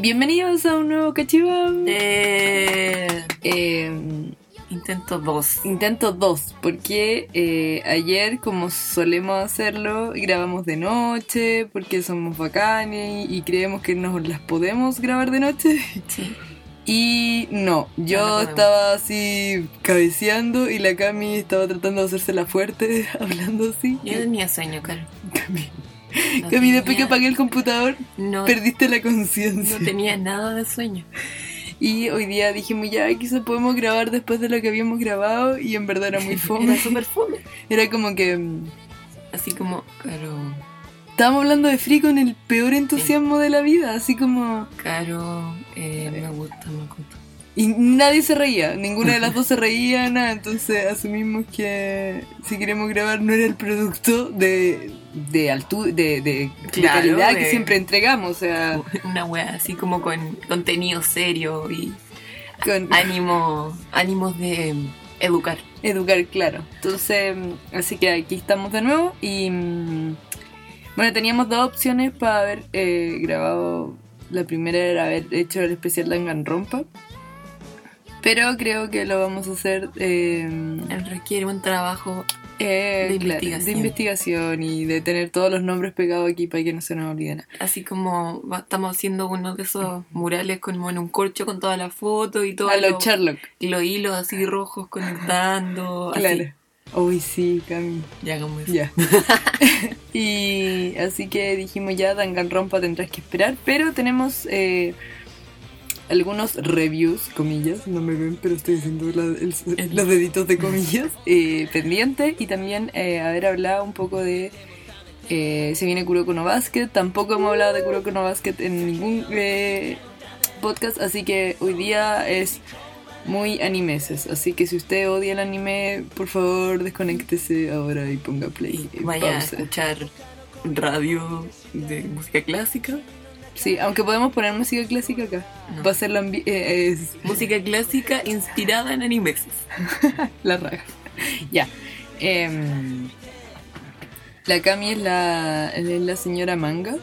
Bienvenidos a un nuevo cachiván. Eh, Eh, intento dos. intento dos, porque eh, ayer, como solemos hacerlo, grabamos de noche, porque somos bacanes y creemos que nos las podemos grabar de noche. Sí. Y no, No, no yo estaba así cabeceando y la Cami estaba tratando de hacerse la fuerte, hablando así. Yo tenía sueño, Caro. Cami, No Cami, después que apagué el computador, no, perdiste la no conciencia. tenía nada de sueño. Y hoy día dijimos, ya, quizás podemos grabar después de lo que habíamos grabado. Y en verdad era muy fome. Era súper fome. Era como que. mm, Así como, Caro, Estábamos hablando de Free con el peor entusiasmo de la vida, así como. Caro, eh, me gusta Makoto. Y nadie se reía, ninguna de las dos se reía, nada. Entonces asumimos que si queremos grabar no era el producto de, de altura, de, de, de Claro, calidad que siempre entregamos. O sea, Una wea así como con contenido serio y con ánimo, ánimos de educar. educar, claro. Entonces, así que aquí estamos de nuevo y. Bueno, teníamos dos opciones para haber eh, grabado. La primera era haber hecho el especial Danganronpa. Pero creo que lo vamos a hacer. eh, Requiere un trabajo Eh, De claro, investigación. de investigación y de tener todos los nombres pegados aquí para que no se nos olvide nada. así como estamos haciendo uno de esos murales como en un corcho con todas las fotos y todo. A los Sherlock, los hilos así rojos conectando. así. claro. Uy, sí, Cami. Ya hagamos eso. Ya. y así que dijimos ya, Danganronpa tendrás que esperar, pero tenemos eh, algunos reviews, comillas, no me ven, pero estoy haciendo la- el- los deditos de comillas, eh, pendientes y también eh, haber hablado un poco de... eh, se viene Kuroko no Basket, tampoco hemos hablado de Kuroko no Basket en ningún podcast, así que hoy día es muy animeses, así que si usted odia el anime, por favor desconéctese ahora y ponga play. Y vaya a escuchar radio de música clásica. Sí, aunque podemos poner música clásica acá. No. Va a ser la, ambi- eh, es Música clásica inspirada en animes. la raga. ya. Em, la Cami es la, es la señora manga.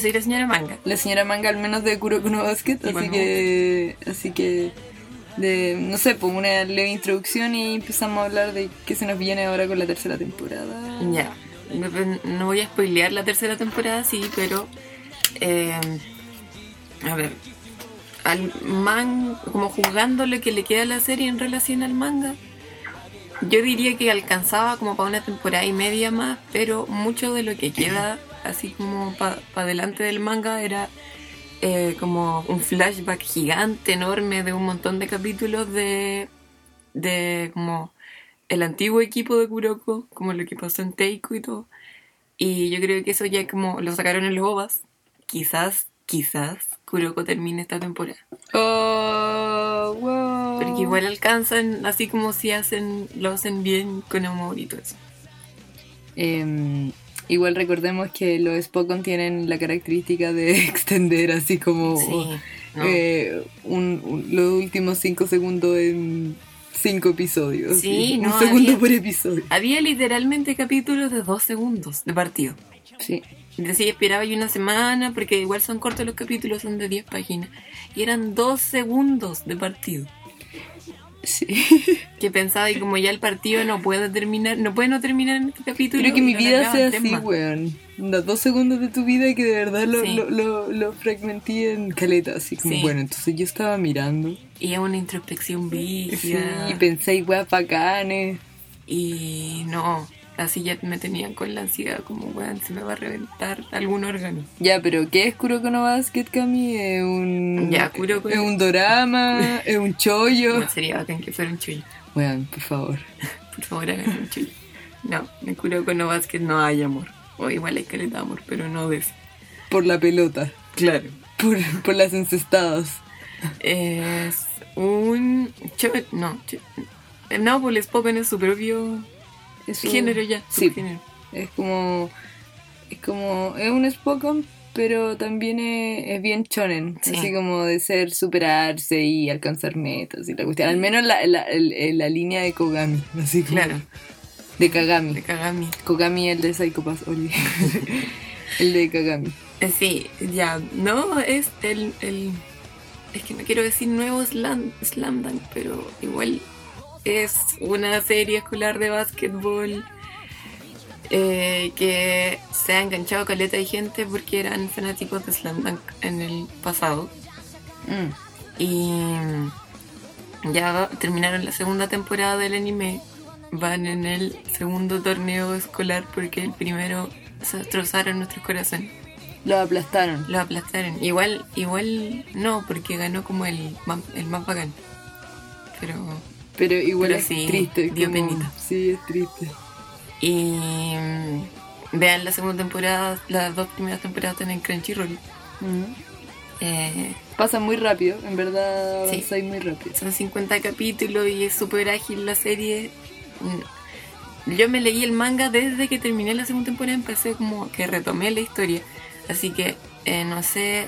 Soy la señora Manga. La señora manga al menos de Kuroko no Basket, así que... Así que... De, no sé, pongo una leve introducción y empezamos a hablar de qué se nos viene ahora con la tercera temporada. Ya. No, no voy a spoilear la tercera temporada, sí, pero. Eh, a ver. Al man, como juzgando lo que le queda a la serie en relación al manga, yo diría que alcanzaba como para una temporada y media más, pero mucho de lo que queda, así como para adelante del manga, era eh, como un flashback gigante, enorme, de un montón de capítulos de, de como el antiguo equipo de Kuroko, como lo que pasó en Teiko y todo. Y yo creo que eso ya como lo sacaron en los OVAs. Quizás, quizás Kuroko termine esta temporada. Oh, wow. Porque igual alcanzan, así como si hacen, lo hacen bien con amor y todo eso. Em, igual recordemos que los Spokon tienen la característica de extender así como Sí, ¿no? eh, un- un- los últimos cinco segundos en cinco episodios. Sí, un no, segundo había- por episodio. Había literalmente capítulos de dos segundos de partido. Sí. Entonces esperaba yo una semana, porque igual son cortos los capítulos, son de 10 páginas. Y eran dos segundos de partido. sí. Que pensaba, y como ya el partido no puede terminar, no puede no terminar en este capítulo. Quiero que mi vida sea así, más. weón. Los dos segundos de tu vida que de verdad lo, Sí. lo, lo, lo fragmenté en caleta, así como, Sí. bueno, entonces yo estaba mirando. Y es una introspección Sí, brígida. y pensé, weón, bacanes. Y no, así ya me tenían con la ansiedad, como, weón, se me va a reventar algún órgano. Ya, pero ¿qué es Kuroko no Basket, Cami? ¿Es un, Ya, Kuroko- ¿Es un dorama? ¿Es un chollo? Igual sería bacán que fuera un chollo. Weón, por favor. Por favor, hagan un chollo. No, en Kuroko no Basket no hay amor. O igual hay caleta de amor, pero no de. Por la pelota. Claro. Por, por las encestadas. Es un... cho- no, cho- no, pues les Pokémon es su propio Es un- género ya. Sí, es como... Es como... Es un Spokon, pero también es, es bien chonen. Sí. Así como de ser, superarse y alcanzar metas y la cuestión. Al menos la, la, la línea de Kogami. Así como... Claro, De Kagami. de Kagami. Kogami el de Psycho Pass, Oli. el de Kagami. Eh, Sí, ya. No, es el, el. Es que no quiero decir nuevo Slam, Slam Dunk, pero igual es una serie escolar de básquetbol eh, que se ha enganchado caleta de gente porque eran fanáticos de Slam Dunk en el pasado. Mm. Y ya terminaron la segunda temporada del anime. Van en el segundo torneo escolar porque el primero se destrozaron nuestros corazones. Lo aplastaron. Lo aplastaron. Igual, igual no, porque ganó como el el más bacán. Pero. Pero igual Pero es sí, triste. dio como-. Sí, es triste. Y. mm, Vean la segunda temporada, las dos primeras temporadas están en Crunchyroll. Eh, Pasa muy rápido, en verdad Sí. avanzáis muy rápido. son 50 capítulos y es súper ágil la serie. Mm, Yo me leí el manga desde que terminé la segunda temporada, empecé como que retomé la historia. Así que, eh, no sé,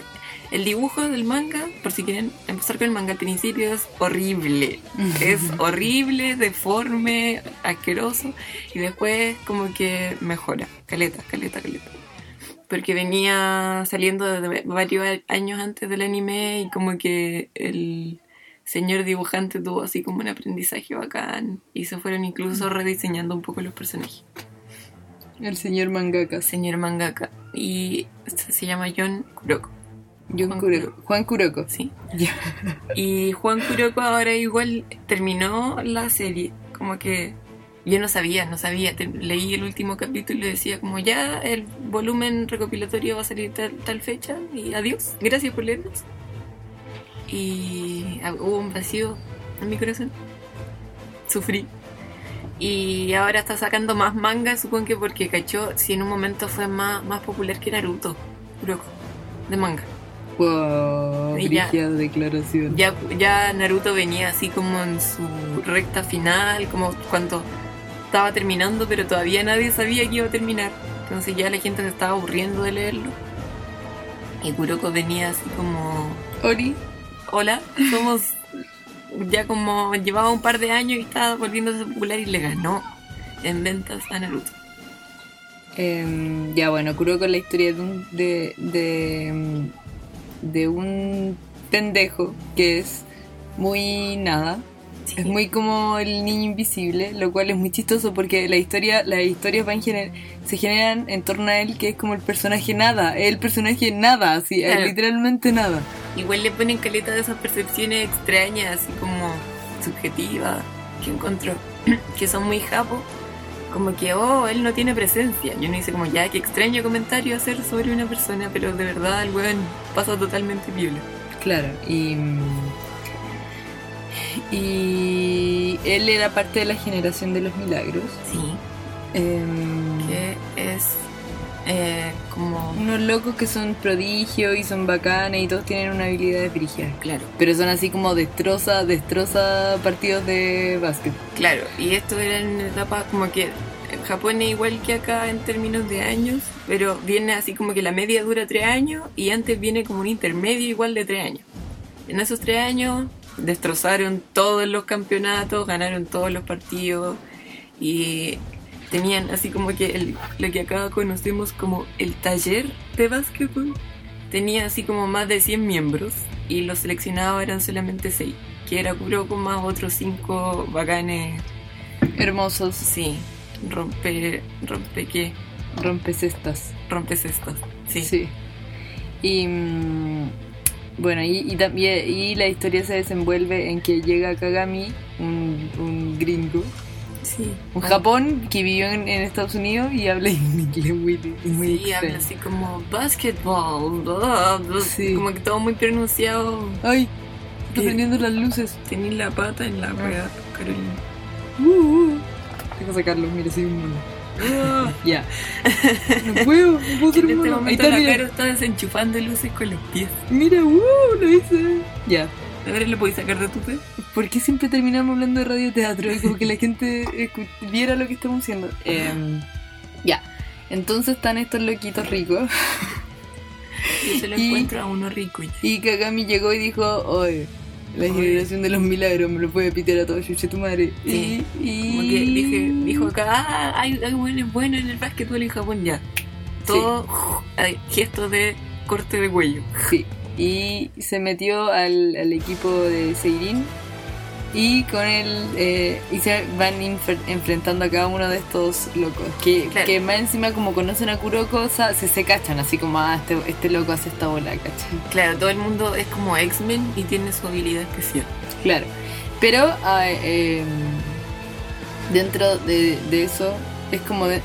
el dibujo del manga, por si quieren empezar con el manga al principio, es horrible. Es horrible, deforme, asqueroso. Y después como que mejora. Caleta, caleta, caleta. Porque venía saliendo de varios años antes del anime y como que el señor dibujante tuvo así como un aprendizaje bacán y se fueron incluso rediseñando un poco los personajes. El señor mangaka. Señor mangaka. Y se se llama John Kuroko. Juan Kuroko. Juan Kuroko. Sí. Y Juan Kuroko ahora igual terminó la serie. Como que yo no sabía, no sabía. Leí el último capítulo y decía como ya el volumen recopilatorio va a salir tal, tal fecha y adiós. Gracias por leernos. Y ah, hubo un vacío en mi corazón. Sufrí. Y ahora está sacando más manga, supongo que porque cachó si en un momento fue más, más popular que Naruto. Kuroko. De manga. Wow, ya. declaración. Ya, ya Naruto venía así como en su recta final, como cuando estaba terminando, pero todavía nadie sabía que iba a terminar. Entonces ya la gente se estaba aburriendo de leerlo. Y Kuroko venía así como, Ori, hola, somos ya como llevaba un par de años y estaba volviéndose popular y le ganó en ventas a Naruto. em, ya bueno, Kuroko es la historia de un, de, de, em, de un pendejo que es muy nada. Sí. Es muy como el niño invisible, lo cual es muy chistoso porque la historia, las historias van gener- se generan en torno a él, que es como el personaje nada, es el personaje nada, así, es Claro. literalmente nada. Igual le ponen caleta de esas percepciones extrañas, así como subjetivas, que encontró, que son muy japo. Como que, oh, él no tiene presencia. Yo no hice como, ya, qué extraño comentario hacer sobre una persona, pero de verdad el weón pasa totalmente viola. Claro, y. Y él era parte de la generación de los milagros. Sí, Em, que es eh, como, Unos locos que son prodigios y son bacanes y todos tienen una habilidad de brígida. claro, Pero son así como destroza, destroza partidos de básquet. claro. Y esto era en etapa como que Japón es igual que acá en términos de años, pero viene así como que la media dura tres años y antes viene como un intermedio igual de tres años. En esos tres años destrozaron todos los campeonatos, ganaron todos los partidos y tenían así como que el- lo que acá conocemos como el taller de básquetbol. Tenía así como más de 100 miembros y los seleccionados eran solamente 6, que era Kuroko más otros 5 bacanes, Hermosos, sí, rompe, rompe qué, rompecestas. rompe cestas, sí. Sí. Y. mm, bueno, y, y también y la historia se desenvuelve en que llega Kagami, un, un gringo, sí. un Japón que vivió en, en Estados Unidos y habla en inglés muy, muy Sí, habla así como basketball, blah, blah, Sí. como que todo muy pronunciado. ¡Ay! Está prendiendo las luces. Tenía la pata en la rueda, Carolina. Uh, uh. Deja sacarlo, mira, soy un mono. Ya. No puedo, no puedo ser en este mono. Ahí momento está, la. Caro está desenchufando luces con los pies. Mira, uh, lo hice. Ya. Ahora lo podéis sacar de tu pie. ¿Por qué siempre terminamos hablando de radioteatro? Es como que la gente viera lo que estamos haciendo. Em, ya. Entonces están estos loquitos ricos. Yo se lo Y- encuentro a uno rico. ya. Y Kagami llegó y dijo, oye, la Oye. generación de los milagros me lo puede pitear a todo chuche tu madre. Sí. Y, y... Como que dije, dijo acá, ah, hay, hay buenos buenos en el básquetbol en Japón ya. Todo hay gestos de corte de cuello. Sí. Y se metió al, al equipo de Seirin. Y con él. eh, y se van enfrentando a cada uno de estos locos. Que, Claro. que más encima, como conocen a Kuroko, se, se cachan. Así como, ah, este, este loco hace esta bola, ¿cachai? Claro, todo el mundo es como X-Men y tiene su habilidad especial. Claro. Pero ah, eh, dentro de, de eso es como de-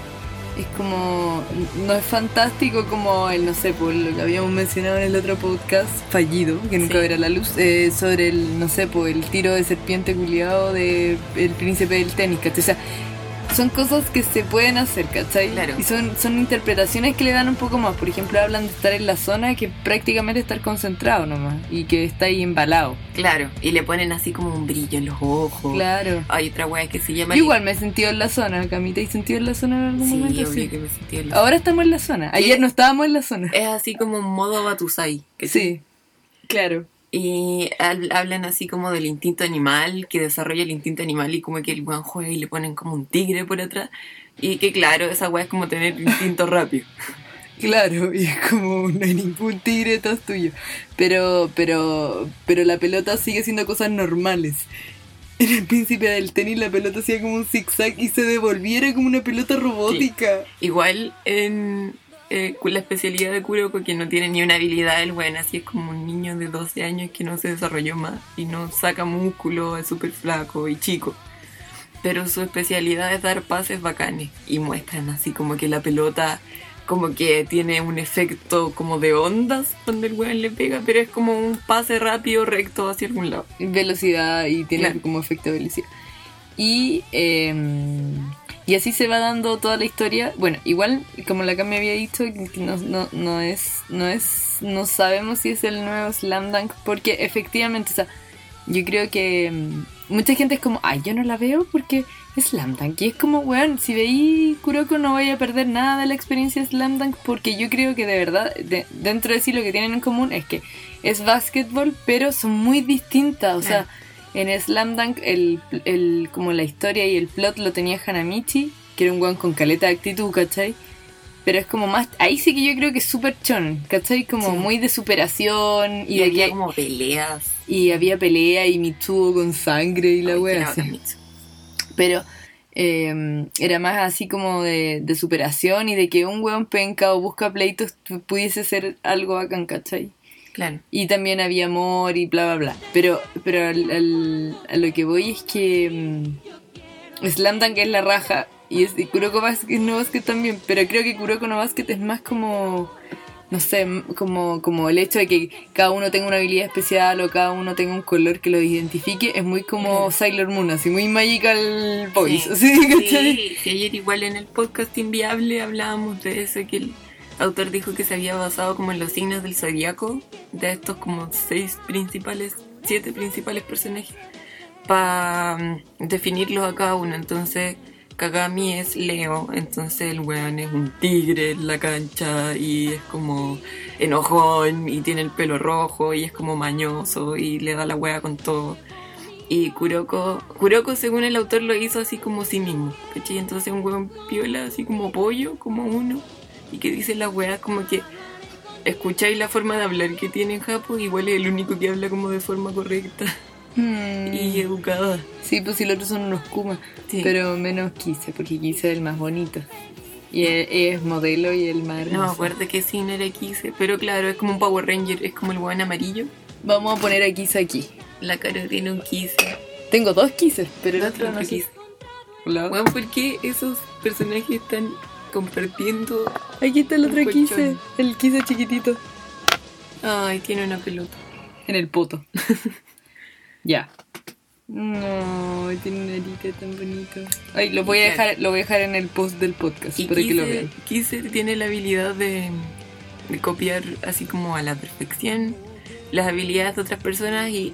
es como no es fantástico como el no sé por lo que habíamos mencionado en el otro podcast fallido que nunca Sí. verá la luz eh, sobre el no sé por el tiro de serpiente culiado de el príncipe del tenis ¿cachai? o sea son cosas que se pueden hacer, ¿cachai? Claro. Y son, son interpretaciones que le dan un poco más. Por ejemplo, hablan de estar en la zona que prácticamente estar concentrado nomás. Y que está ahí embalado. Claro, y le ponen así como un brillo en los ojos. Claro. Hay otra wea que se llama. Yo igual me he sentido en la zona, Camita, ¿y sentido en la zona en algún Sí, momento? obvio Sí. que me sentí en la- Ahora estamos en la zona. Ayer no estábamos en la zona. Es así como un modo Batusai. Sí, claro. Y hab- hablan así como del instinto animal, que desarrolla el instinto animal y como que el weón juega y le ponen como un tigre por atrás. Y que claro, esa weá es como tener instinto rápido. Claro, y es como no hay ningún tigre todo es tuyo. Pero, pero, pero la pelota sigue haciendo cosas normales. En el príncipe del tenis la pelota hacía como un zigzag y se devolviera como una pelota robótica. Igual en eh, la especialidad de Kuroko, que no tiene ni una habilidad, el weón así es como un niño de 12 años que no se desarrolló más y no saca músculo, es súper flaco y chico. Pero su especialidad es dar pases bacanes y muestran así como que la pelota como que tiene un efecto como de ondas cuando el weón le pega, pero es como un pase rápido recto hacia algún lado. velocidad y tiene Claro. como efecto de velocidad. Y, eh, y así se va dando toda la historia. Bueno, igual, como la que me había dicho, no, no, no es, no es, no sabemos si es el nuevo Slam Dunk, porque efectivamente, o sea, yo creo que mm, mucha gente es como, ay, yo no la veo porque es Slam Dunk. Y es como, weón, si veí Kuroko no vaya a perder nada de la experiencia Slam Dunk, porque yo creo que de verdad, de- dentro de sí lo que tienen en común es que es básquetbol, pero son muy distintas. O sea, en Slam Dunk, el, el, como la historia y el plot lo tenía Hanamichi, que era un weón con caleta de actitud, ¿cachai? Pero es como más. Ahí sí que yo creo que es súper chon, ¿cachai? Como Sí. muy de superación y, Y, de había que- como peleas. y había pelea y Mitsuo con sangre y la wea. así. Pero eh, era más así como de, de superación y de que un weón penca o busca pleitos pudiese ser algo bacán, ¿cachai? Claro. Y también había amor y bla, bla, bla. Pero, pero al- al- a lo que voy es que mm, Slam Dunk es la raja y, es, y Kuroko Basket no Basket también. Pero creo que Kuroko no Basket es más como, no sé, como, como el hecho de que cada uno tenga una habilidad especial o cada uno tenga un color que lo identifique. Es muy como Sailor Moon, así muy Magical Boys. Sí. ayer igual en el podcast Inviable hablábamos de eso, que el autor dijo que se había basado como en los signos del zodiaco, de estos como seis principales, siete principales personajes, para definirlos a cada uno. Entonces, Kagami es Leo, entonces el weón es un tigre en la cancha y es como enojón y tiene el pelo rojo y es como mañoso y le da la wea con todo. Y Kuroko, Kuroko según el autor lo hizo así como sí mismo, ¿cachai? Entonces un hueón piola así como pollo, como uno, y que dice la weá como que escucháis la forma de hablar que tiene en Japón, igual es el único que habla como de forma correcta Mm. y educada. Sí, pues si los otros son unos Kuma. Sí. Pero menos Kise, porque Kise es el más bonito. Y es, es modelo y el más No acuerdo que sí no era Kise, pero claro, es como un Power Ranger, es como el weón amarillo. Vamos a poner a Kise aquí. La cara tiene un Kise. Tengo dos Kises, pero el otro otro no. Hola. Weón, ¿por qué esos personajes están compartiendo? Aquí está el otro. Kise, el Kise chiquitito. Ay, tiene una pelota. En el poto. ya. No, tiene una arita tan bonito. Ay, lo voy a dejar, lo voy a dejar en el post del podcast Y para que lo vean. Kise tiene la habilidad de, de copiar así como a la perfección las habilidades de otras personas y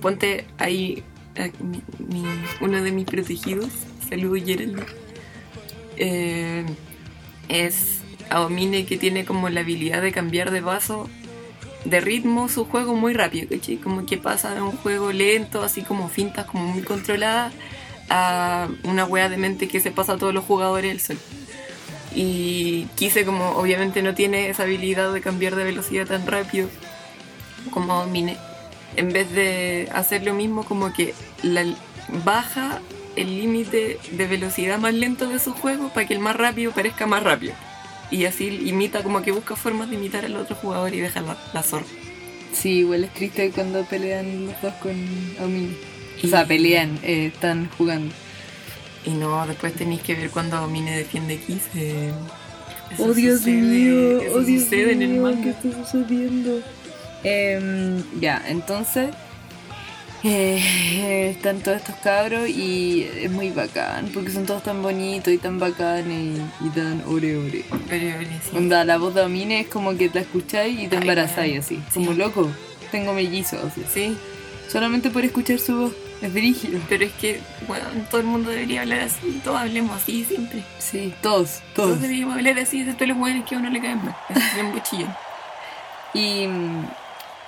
ponte ahí a mi- mi- uno de mis protegidos, saludo Gerald, eh, es Aomine que tiene como la habilidad de cambiar de vaso de ritmo su juego muy rápido, ¿cachai? Como que pasa de un juego lento, así como fintas como muy controladas, a una wea de mente que se pasa a todos los jugadores del sol. Y quise como, obviamente no tiene esa habilidad de cambiar de velocidad tan rápido como Mine. En vez de hacer lo mismo, como que la, baja el límite de velocidad más lento de su juego para que el más rápido parezca más rápido. Y así imita, como que busca formas de imitar al otro jugador y deja la, la zorra. Sí, igual es triste cuando pelean los dos con Omini. O sea, pelean, eh, están jugando. Y no, después tenéis que ver cuando Mine defiende X. eh, Oh Dios sucede- mío, eso oh Dios sucede en el mío, manga. ¿qué está sucediendo? Em, ya, entonces eh, están todos estos cabros y es muy bacán porque son todos tan bonitos y tan bacanes y, y tan ore ore. Pero, pero sí. Onda, la voz de Amine es como que la escucháis y te embarazáis así, Sí. como loco. Tengo mellizos así. Sí, Solamente por escuchar su voz, es brígido. pero es que, bueno, todo el mundo debería hablar así. Todos hablemos así siempre. Sí, todos, Todos todos. deberíamos hablar así, excepto los buenos que a uno le caen mal. Es bien. Y,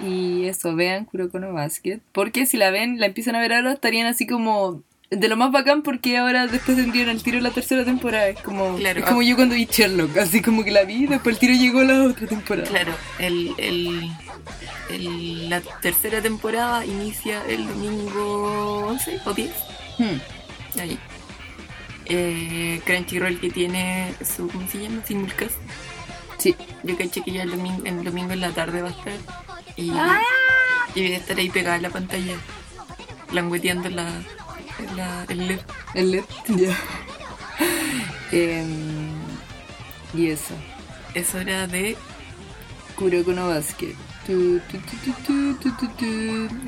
y eso, vean Kuroko no Basket. Porque si la ven, la empiezan a ver ahora, estarían así como de lo más bacán porque ahora después tendrían el tiro la tercera temporada. Es como, Claro. es como yo cuando vi Sherlock, así como que la vi después el tiro llegó a la otra temporada. Claro, el, el, el- la tercera temporada inicia el domingo 11 o 10. Hmm, Ahí. Eh, Crunchyroll que tiene su, ¿cómo se llama? Simulcast. Sí. Yo caché que ya el domingo, el domingo en la tarde va a estar. Y, Ah. y voy a estar ahí pegada a la pantalla, langueteando la, la, el LED. El LED, ya. Em, y eso, Es hora de. Kuroko no Basket. Tu, tu, tu, tu, tu, tu, tu, tu.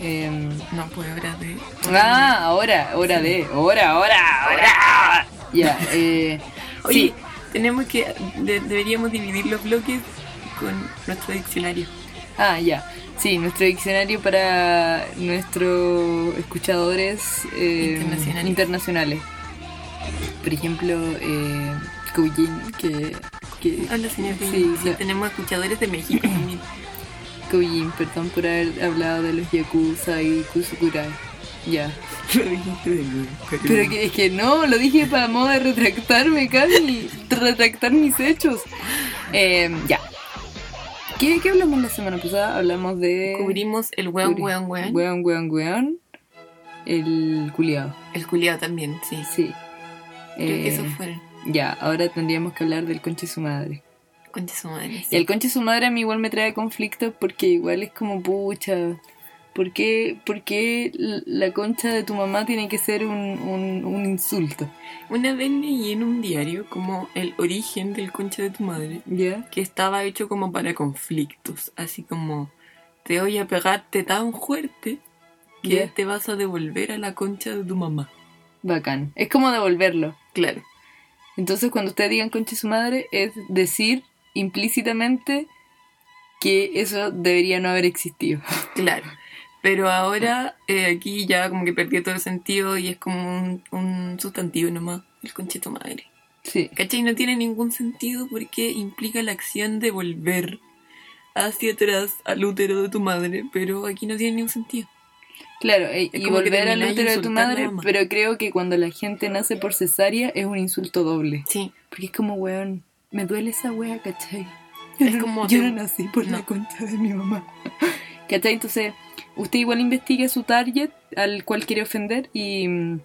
Em, No, pues hora de. Ah, ahora, hora de, hora, hora, hora. Ya, eh, Oye, sí, tenemos que. de- deberíamos dividir los bloques con nuestro diccionario. Ah, ya, sí, nuestro diccionario para nuestros escuchadores eh, Internacionales. internacionales. Por ejemplo, eh, que, que Hola, señor. Sí, Sí, sí. tenemos escuchadores de México también. Koujin, perdón por haber hablado de los Yakuza y Kusukurai. Ya. Pero que, es que no, lo dije para modo de retractarme, Cami. Retractar mis hechos. Eh, ya. ¿Qué, ¿Qué hablamos la semana pasada? Hablamos de. Cubrimos el weón, Cubri- weón, weón. Weón, weón, weón. El culiado. El culiado también, sí. Sí. Creo que Eh, esos fueron. Ya, ahora tendríamos que hablar del conche su madre. Concha su madre. Y el conche su madre a mí igual me trae conflicto porque igual es como pucha. ¿Por qué, por qué la concha de tu mamá tiene que ser un, un, un insulto? Una vez leí en un diario como el origen del concha de tu madre, ¿Ya? que estaba hecho como para conflictos, así como te voy a pegarte tan fuerte que Ya. te vas a devolver a la concha de tu mamá. Bacán. Es como devolverlo. Claro, Entonces, cuando ustedes digan concha su madre, es decir implícitamente que eso debería no haber existido. claro. Pero ahora eh, aquí ya como que perdió todo el sentido y es como un, un sustantivo nomás, el tu madre. Sí. ¿Cachai? No tiene ningún sentido porque implica la acción de volver hacia atrás al útero de tu madre, pero aquí no tiene ningún sentido. Claro, e- Es y volver al útero de tu madre, pero creo que cuando la gente nace por cesárea es un insulto doble. Sí, Porque es como, weón, me duele esa wea, ¿cachai? Es Yo no- como Yo no nací por la concha de mi mamá. ¿Cachai? Entonces, usted igual investigue su target al cual quiere ofender y, mm,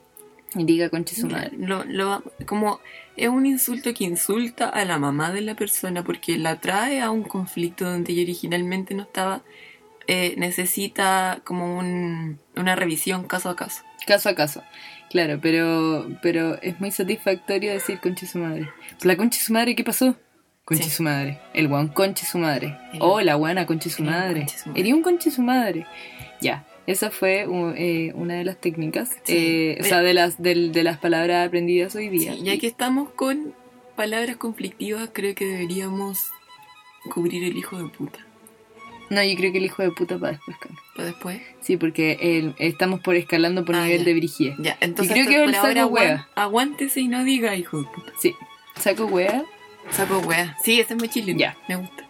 y diga concha su madre. lo, lo- como es un insulto que insulta a la mamá de la persona porque la trae a un conflicto donde ella originalmente no estaba. eh, necesita como un- una revisión caso a caso. Caso a caso. Claro, pero, pero es muy satisfactorio decir concha su madre. ¿La concha su madre qué pasó? Concha Sí. su madre. El guan concha su madre. El- Oh, la guana concha su el guan madre. conche su madre. Ería un concha su madre. Ya. Esa fue eh, una de las técnicas, Sí. eh, o sea, de las, del- de las palabras aprendidas hoy día. Sí, ya que estamos con palabras conflictivas, creo que deberíamos cubrir el hijo de puta. No, yo creo que el hijo de puta para después. Carlos. Para después. Sí, porque el- estamos por escalando por Ah, nivel ya. de brigidez. Ya, entonces creo que el saco wea. aguántese y no diga hijo de puta. Sí. Saco wea. Saco wea. Sí, ese es muy chileno. Ya. Me gusta.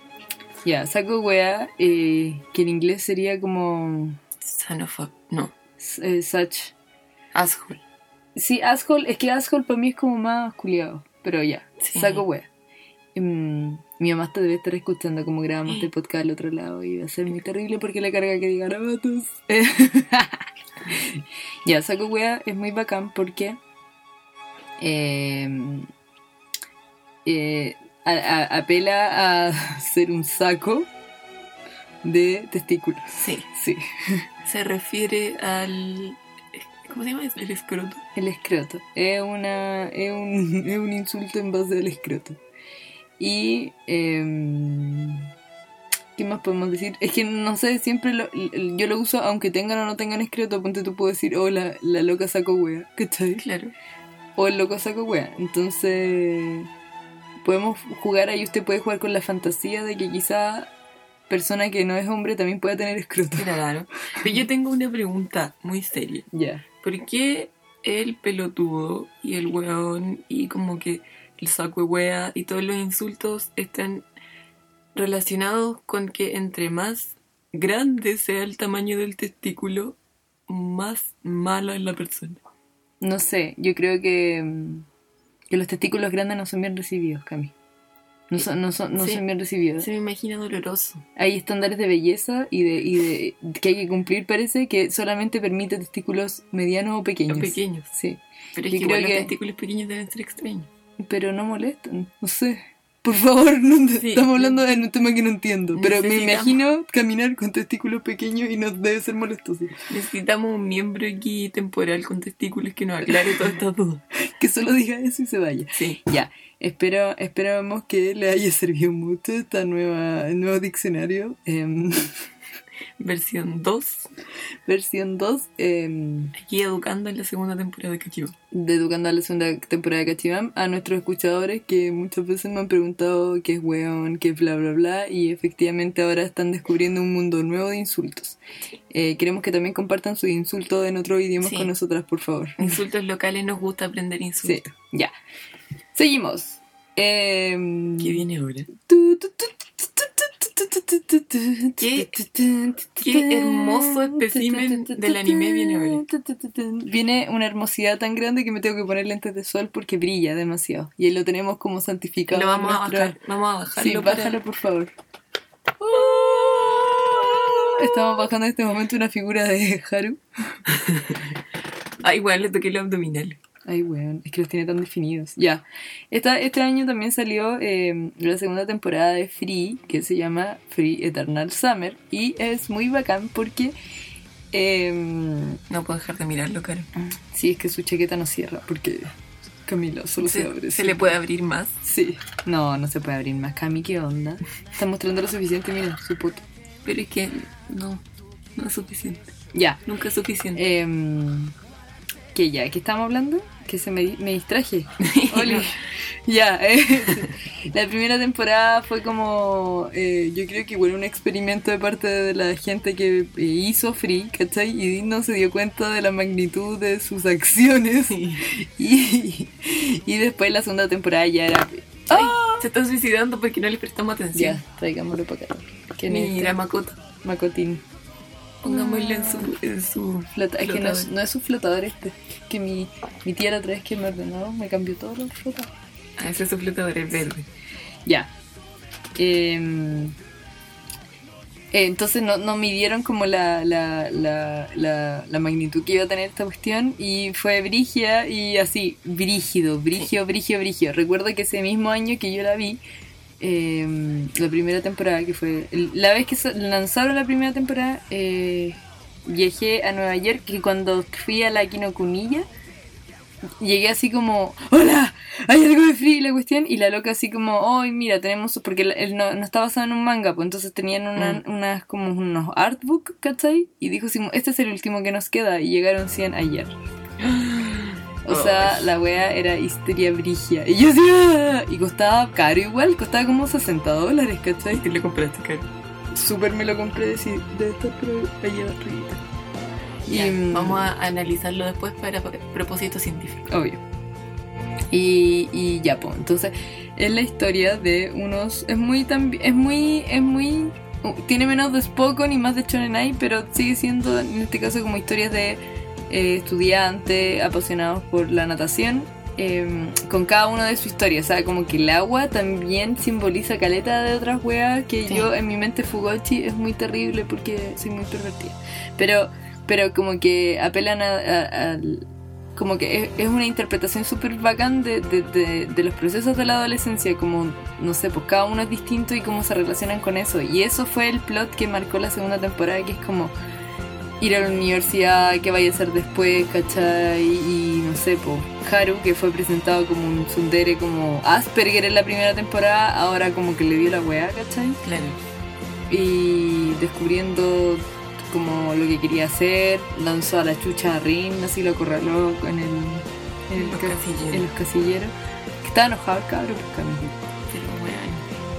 Ya, saco wea, eh, que en inglés sería como Son of a- No. eh, such. Asshole. Sí, asshole, es que asshole para mí es como más culiado, pero ya, Sí. saco wea. em, mi mamá te debe estar escuchando como grabamos este podcast al otro lado y va a ser muy terrible porque le carga que diga garabatos. ya, Saco Wea es muy bacán porque em, eh, a- a- apela a ser un saco de testículos. Sí. Sí, Se refiere al. ¿Cómo se llama? El escroto. el escroto. Es, una, es, un, es un insulto en base al escroto. Y... em, ¿Qué más podemos decir? Es que no sé, siempre lo- yo lo uso aunque tengan o no tengan escroto. Ponte tú puedo decir, oh, la, la loca saco wea. ¿Cachai? Claro. O el loco saco wea. Entonces, podemos jugar ahí. Usted puede jugar con la fantasía de que quizá persona que no es hombre también pueda tener escroto. Claro. Pero yo tengo una pregunta muy seria. Ya. ¿Por qué el pelotudo y el weón y como que el saco de wea y todos los insultos están relacionados con que entre más grande sea el tamaño del testículo, más mala es la persona? No sé, yo creo que, mm, que los testículos grandes no son bien recibidos, Cami. No son, no son, no Sí. son bien recibidos. Se me imagina doloroso. Hay estándares de belleza y de, y de que hay que cumplir, parece, que solamente permite testículos medianos o pequeños. Los pequeños. Sí, Pero es Yo que creo igual los que- testículos pequeños deben ser extraños. pero no molestan, no sé. Por favor, no, Sí. estamos hablando de un tema que no entiendo. Pero me imagino caminar con testículos pequeños y no debe ser molesto. sí. Necesitamos un miembro aquí temporal con testículos que nos aclare todas estas dudas. Que solo diga eso y se vaya. Sí. Ya, espero, esperamos que le haya servido mucho esta nueva, nuevo diccionario. em, Versión 2. versión 2 em, Aquí educando en la segunda temporada de Cachivo. de Educando a la segunda temporada de Cachibam a nuestros escuchadores que muchas veces me han preguntado qué es weón, qué es bla bla bla y efectivamente ahora están descubriendo un mundo nuevo de insultos. Eh, queremos que también compartan sus insultos en otro idioma Sí. con nosotras, por favor. Insultos locales nos gusta aprender Sí, insultos. ya. Seguimos. Em, ¿Qué viene ahora? tu, tu, tu, Qué- hermoso espécimen del anime viene ahora. Viene una hermosidad tan grande que me tengo que poner lentes de sol porque brilla demasiado. Y ahí lo tenemos como santificado. Lo vamos a bajar. Vamos a bajarlo. Sí, para- bájalo por favor. Estamos bajando en este momento una figura de Haru. Ah, igual le toqué los abdominales. Ay, weón, es que los tiene tan definidos. Ya. Esta, este año también salió eh, la segunda temporada de Free, que se llama Free Eternal Summer. Y es muy bacán porque. eh, No puedo dejar de mirarlo, caro. sí, es que su chaqueta no cierra, porque Camila solo se, Se, abre. se sí. le puede abrir más. Sí. No, no se puede abrir más. Cami, ¿qué onda? Está mostrando lo suficiente, mira, su puto. Pero es que no, no es suficiente. Ya. Nunca es suficiente. Em, que ya, ¿qué estamos hablando? Que se me, me distraje. Oli. ya, eh, la primera temporada fue como, eh, yo creo que igual un experimento de parte de la gente que eh, hizo Free, ¿cachai? Y no se dio cuenta de la magnitud de sus acciones. Sí. Y, y después la segunda temporada ya era... Ay, se están suicidando porque no les prestamos atención. Ya, traigámoslo para acá. ¿Qué Mira? Makoto. Macotín. Pongámosle en su, en su Flota- es que no es, flotador. no es un flotador este. Que mi, mi tía la otra vez que me ordenó me cambió todos los flotadores. Ah, ese es su flotador, es verde. Ya. Em, eh, entonces no, no midieron como la, la, la, la, la magnitud que iba a tener esta cuestión y fue brigia y así, brígido, brigio, brigio, brigio. Recuerdo que ese mismo año que yo la vi, em, la primera temporada, que fue la vez que lanzaron la primera temporada, eh, viajé a Nueva York y cuando fui a la Kinokuniya, llegué así como, hola, hay algo de free la cuestión, y la loca así como, ay, mira, tenemos, porque él- no, no está basado en un manga, pues entonces tenían una- unas, como unos artbook, ¿cachai? Y dijo así, este es el último que nos queda, y llegaron 100 ayer. O sea, la wea era histeria brigia. Y yo así, "Ah", y costaba caro igual, costaba como 60 dólares, ¿cachai? ¿Qué le compraste, caro? Súper me lo compré, sí, de estar pero ahí arribita. Y, mm, vamos a analizarlo después para propósito científico. Obvio. Y, y ya, pues, entonces es la historia de unos... Es muy. Es muy... Es muy... uh, Tiene menos de Spokon y más de Chonenai, pero sigue siendo en este caso como historias de eh, estudiantes apasionados por la natación em, con cada uno de su historia. O sea, como que el agua también simboliza caleta de otras weas que Sí. yo en mi mente Fugochi es muy terrible porque soy muy pervertida. Pero, pero como que apelan a, como que es, es una interpretación súper bacán de, de- de- de los procesos de la adolescencia, como, no sé, pues cada uno es distinto y cómo se relacionan con eso. Y eso fue el plot que marcó la segunda temporada, que es como ir a la universidad, qué vaya a hacer después, ¿cachai? Y no sé, pues Haru, que fue presentado como un tsundere, como Asperger en la primera temporada, ahora como que le dio la weá, ¿cachai? Claro. y descubriendo como lo que quería hacer, lanzó a la chucha a Rin, así lo acorraló en el, en Los ca- casilleros. en los casilleros. Que estaba enojado el cabro, pues cabrón. Pero, weón,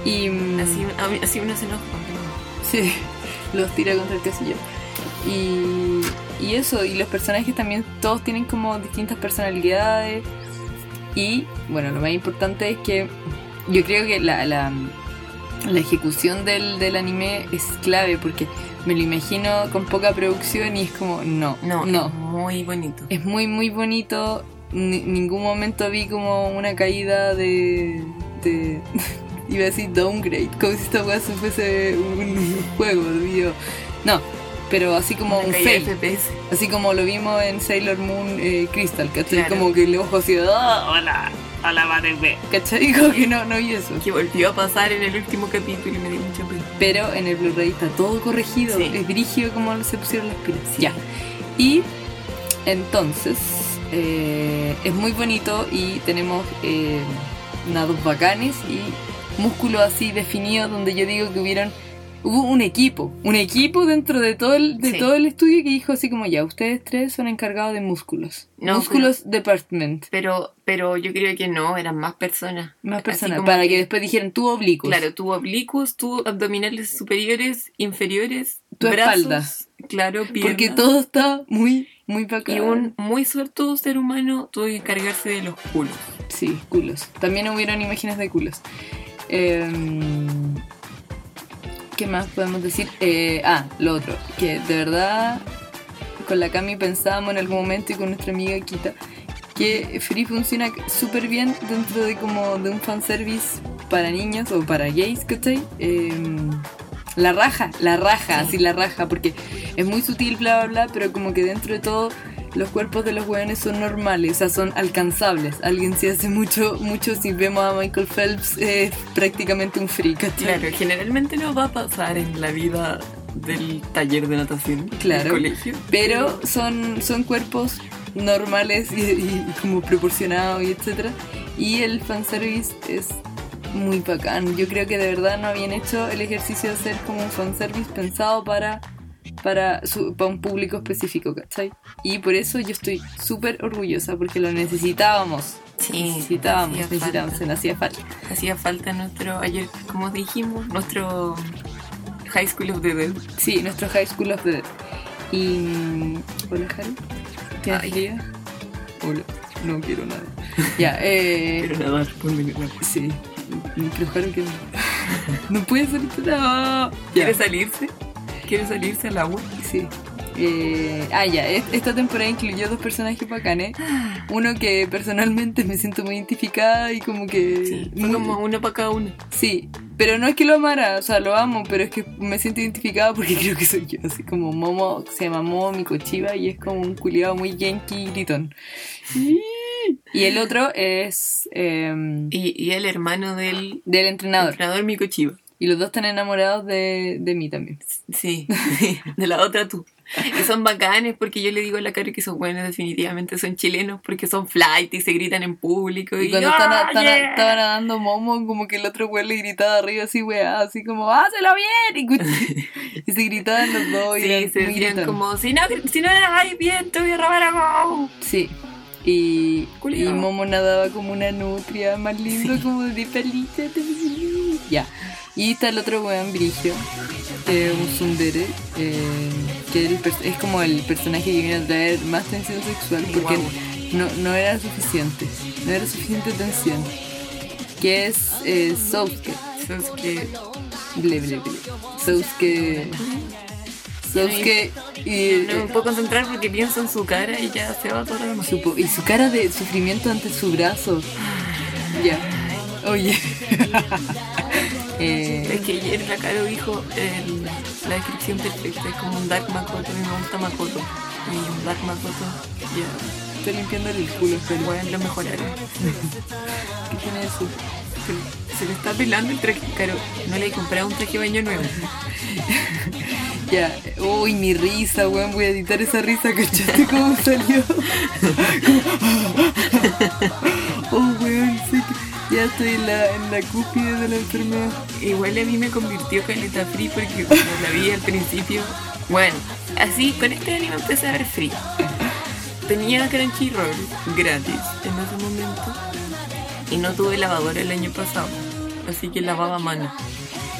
Y mm, Así, así uno se enoja cuando- sí, los tira contra el casillero. Y, y eso, y los personajes también todos tienen como distintas personalidades. Y bueno, lo más importante es que yo creo que la, la, la ejecución del, del anime es clave porque me lo imagino con poca producción y es como, no, No, no. es muy bonito. Es muy, muy bonito. Ni- ningún momento vi como una caída de. de iba a decir downgrade, como si esta weá fuese un juego de video. No, pero así como un caída de fail. FPS. Así como lo vimos en Sailor Moon eh, Crystal, ¿cachai? Claro. Como que el ojo así, ¡ah! hola, hola, madre, ¿cachai? Como que no, no vi eso. Que volvió a pasar en el último capítulo y me dio mucha pena. Pero en el Blu-ray está todo corregido. Sí. Es brígido como se pusieron las pilas. Sí. Ya. Y entonces eh, es muy bonito y tenemos eh, nados bacanes y músculos así definidos donde yo digo que hubieron hubo un equipo, un equipo dentro de todo el de Sí. todo el estudio que dijo así como ya ustedes tres son encargados de músculos, No, músculos department, Pero, pero yo creo que no, eran más personas. más personas para que, después dijeran tú oblicuos. Claro, tuvo oblicuos, tuvo abdominales superiores, inferiores, Tu brazos, espalda. claro, piernas. porque todo está muy muy bacán. Y un muy suertudo ser humano tuvo que encargarse de los culos. Sí, culos. También hubieron imágenes de culos. Em, ¿Qué más podemos decir? Eh, ah, lo otro. Que de verdad con la Cami pensábamos en algún momento y con nuestra amiga Kita que Free funciona súper bien dentro de como de un fanservice para niños o para gays, ¿cachai? Em, la raja, la raja, Sí. así la raja, porque es muy sutil, bla, bla, bla, pero como que dentro de todo los cuerpos de los hueones son normales, o sea, son alcanzables. Alguien si hace mucho, mucho, si vemos a Michael Phelps, es prácticamente un ¿cachai? Claro, generalmente no va a pasar en la vida del taller de natación Claro. del colegio. Pero son, son cuerpos normales y, y como proporcionados y etcétera. Y el fanservice es muy bacán. Yo creo que de verdad no habían hecho el ejercicio de hacer como un fanservice pensado para, para, su- para un público específico, ¿cachai? Y por eso yo estoy súper orgullosa porque lo necesitábamos. Sí, necesitábamos, hacía necesitábamos, falta. hacía falta. Hacía falta nuestro, ayer, como dijimos, nuestro High School of the Dead. Sí, nuestro High School of the Dead. Y. Hola. ¿Tienes Ay. frío? Hola. No quiero nada. Ya, eh. Pero nada, ponme la- Sí. Pero Haru que. No puede salir. No. ¿Quiere salirse? ¿Quiere salirse al agua? Sí. Eh, ah, ya, es- esta temporada incluyó dos personajes bacanes. Uno que personalmente me siento muy identificada y como que. Sí, muy- como uno para cada uno. Sí, pero no es que lo amara, o sea, lo amo, pero es que me siento identificada porque creo que soy yo. Así como Momo, se llama Momo Mikochiba y es como un culiado muy yankee gritón. Y el otro es eh, Y, y el hermano del del entrenador. entrenador Miko Chiba. Y los dos están enamorados de, de mí también. Sí, sí, de la otra tú. Y son bacanes porque yo le digo a la cara que esos buenos definitivamente son chilenos porque son flight y se gritan en público. Y, Y cuando ¡Ah, están, están- yeah! estaban nadando Momo, como que el otro güey le gritaba arriba así, weá, así como, ¡hácelo bien! Y, y se gritaban los dos. y Sí, eran se decían como, si no, si no ahí bien, te voy a robar algo. Sí. Y, y Momo nadaba como una nutria, más lindo, Sí. como de pelita. Ya. Y está el otro weón Brigio, eh, un eh, que el pers- es como el personaje que viene a traer más tensión sexual porque no, no era suficiente, no era suficiente tensión. Que es eh, Sousuke, Eso es que ble ble ble. Sousuke, Sasuke y, No me puedo concentrar porque pienso en su cara y ya se va todo lo demás. y su cara de sufrimiento ante su brazo. Ya. Oye. Eh, Es que ayer la Caro dijo el- la descripción perfecta, es como un Dark Makoto, a mí me gusta Makoto. Y un Dark Makoto, ya, estoy limpiando el culo, pero bueno, lo mejoraron. ¿qué tiene eso? Se, se le está pelando el traje, Caro, no le he comprado un traje de baño nuevo. Ya, uy, mi risa, weón, voy a editar esa risa, ¿cachaste cómo salió? Ya estoy en la, en cúspide de la enfermedad. Igual a mí me convirtió Caleta Free porque cuando la vi al principio, bueno, así con este anime empecé a ver Free. Tenía Crunchyroll gratis en ese momento y no tuve lavadora el año pasado, así que lavaba mano.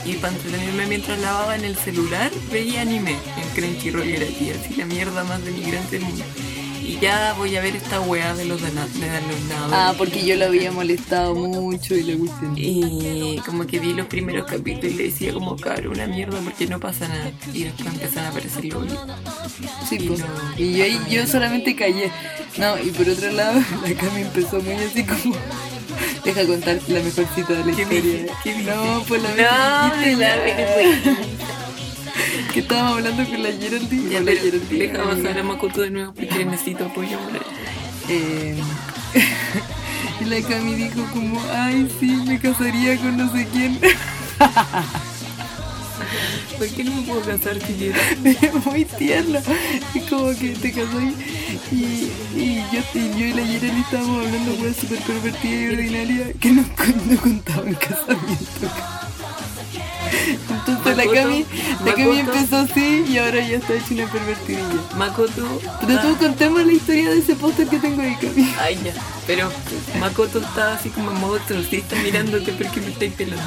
Y para entretenerme mientras lavaba en el celular, veía anime en Crunchyroll gratis, así la mierda más denigrante del mundo. Y ya voy a ver esta weá de los de. Ah, porque yo lo había molestado mucho y le gusté. Y como que vi los primeros capítulos y le decía como, caro, una mierda porque no pasa nada. Y después empezaron a aparecer los. Sí, Y pues. no. Y yo solamente callé. No, y por otro lado, la Cami empezó muy así como. Deja contarte la mejor cita de la ¿Qué historia. dije? ¿Qué? No, pues la No, la. Que estábamos hablando con la Geraldine. Ya, Hola, pero Geraldine, deja amiga. pasar a Makoto de nuevo porque necesito apoyo moral. Eh, y la Cami dijo como, ay, sí, me casaría con no sé quién. ¿Por qué no me puedo casar, Chillera? Muy tierno. Es como que te casó y, y, yo, y yo y la Geraldine estábamos hablando de súper pervertida y ordinaria que no, no contaban casamiento. Entonces la Cami, la Cami empezó así y ahora ya está hecha una pervertidilla. Makoto. Pero ah, tú contemos la historia de ese póster que tengo ahí, Cami. Ay, ya. Pero Makoto está así como en modo exorcista mirándote porque me estáis pelando.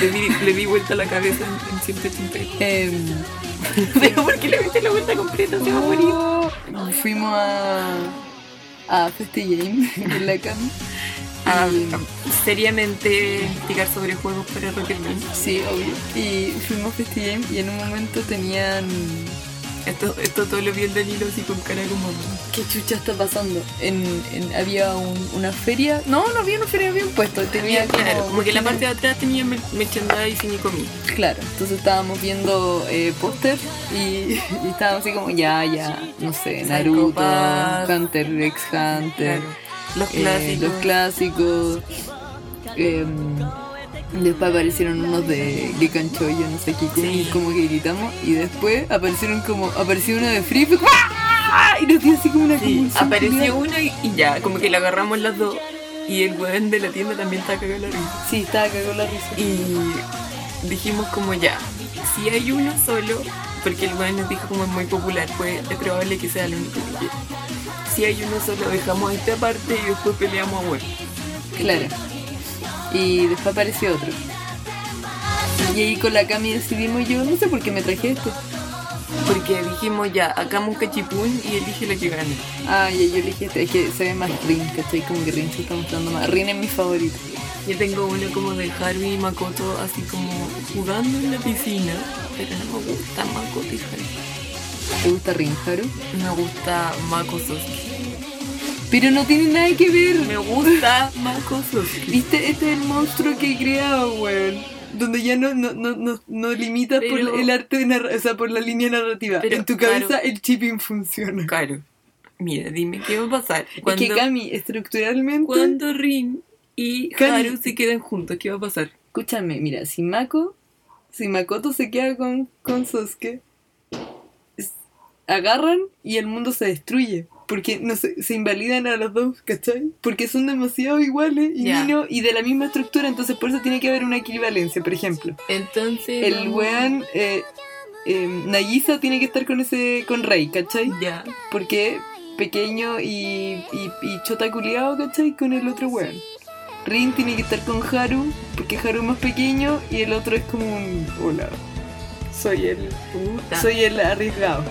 Le di, le di vuelta la cabeza en, en 180 Em, Pero ¿por qué le diste la vuelta completa? Se va a morir. Oh, Fuimos a, a Festi Game en la Cami. A seriamente investigar sobre juegos para Rocket League. Sí, obvio. Y fuimos Festi Game y en un momento tenían. Esto, esto todo lo vi el Danilo así con cara como... ¿Qué chucha está pasando? En, en- había un- una feria. No, no había una feria, había un puesto. Tenía como, claro, como que en la parte de atrás tenía mer- merchandising y comida. Claro, entonces estábamos viendo eh, póster y, y estábamos así como ya, ya, no sé, Naruto. Hunter x Hunter. Claro. Los eh, clásicos. los clásicos. em, después aparecieron unos de Gekan Choyo, no sé qué, como- Sí. como que gritamos. Y después aparecieron como, apareció uno de Free ¡ah! y nos dio así como una Sí, apareció uno y, y ya, como que la agarramos las dos. Y el weón de la tienda también estaba cagado la risa. Sí, estaba cagó la risa. Y dijimos como ya, si hay uno solo, porque el weón nos dijo como es muy popular, pues es probable que sea el único que quiera. Si hay uno solo, dejamos esta parte y después peleamos a huevo. Claro. Y después apareció otro. Y ahí con la Cami decidimos yo, no sé por qué me traje esto. Porque dijimos ya, hagamos un cachipún y elige lo que gane. Ah, y yo elegí este, es que se ve más Rin, ¿cachai? Como que Rin se está mostrando más. Rin es mi favorito. Yo tengo uno como de Haru y Makoto, así como jugando en la piscina, pero no me gusta Makoto y Haru. ¿Te gusta Rin, Haru? Me gusta Mako. Pero no tiene nada que ver. Me gusta Mako Sasuke. ¿Viste? Este es el monstruo que he creado, weón. Donde ya no, no, no, no, no limitas Pero- por el arte de narra o sea, por la línea narrativa. Pero, en tu cabeza claro. el chipping funciona. Claro. Mira, dime qué va a pasar. Es que Cami, estructuralmente. Cuando Rin y Cami. Haru se quedan juntos, ¿qué va a pasar? Escúchame, mira, si Mako, si Makoto se queda con, con Sasuke, es- agarran y el mundo se destruye. Porque no se, se invalidan a los dos, ¿cachai? Porque son demasiado iguales y. Nino- y de la misma estructura, entonces por eso tiene que haber una equivalencia, por ejemplo. Entonces. El weón, eh, eh, Nagisa tiene que estar con ese, con Rey, ¿cachai? Ya. Porque pequeño y, y, y chota culiao, ¿cachai? Con el otro weón. Rin tiene que estar con Haru, porque Haru es más pequeño y el otro es como un... Hola, soy el... Puta. Soy el arriesgado.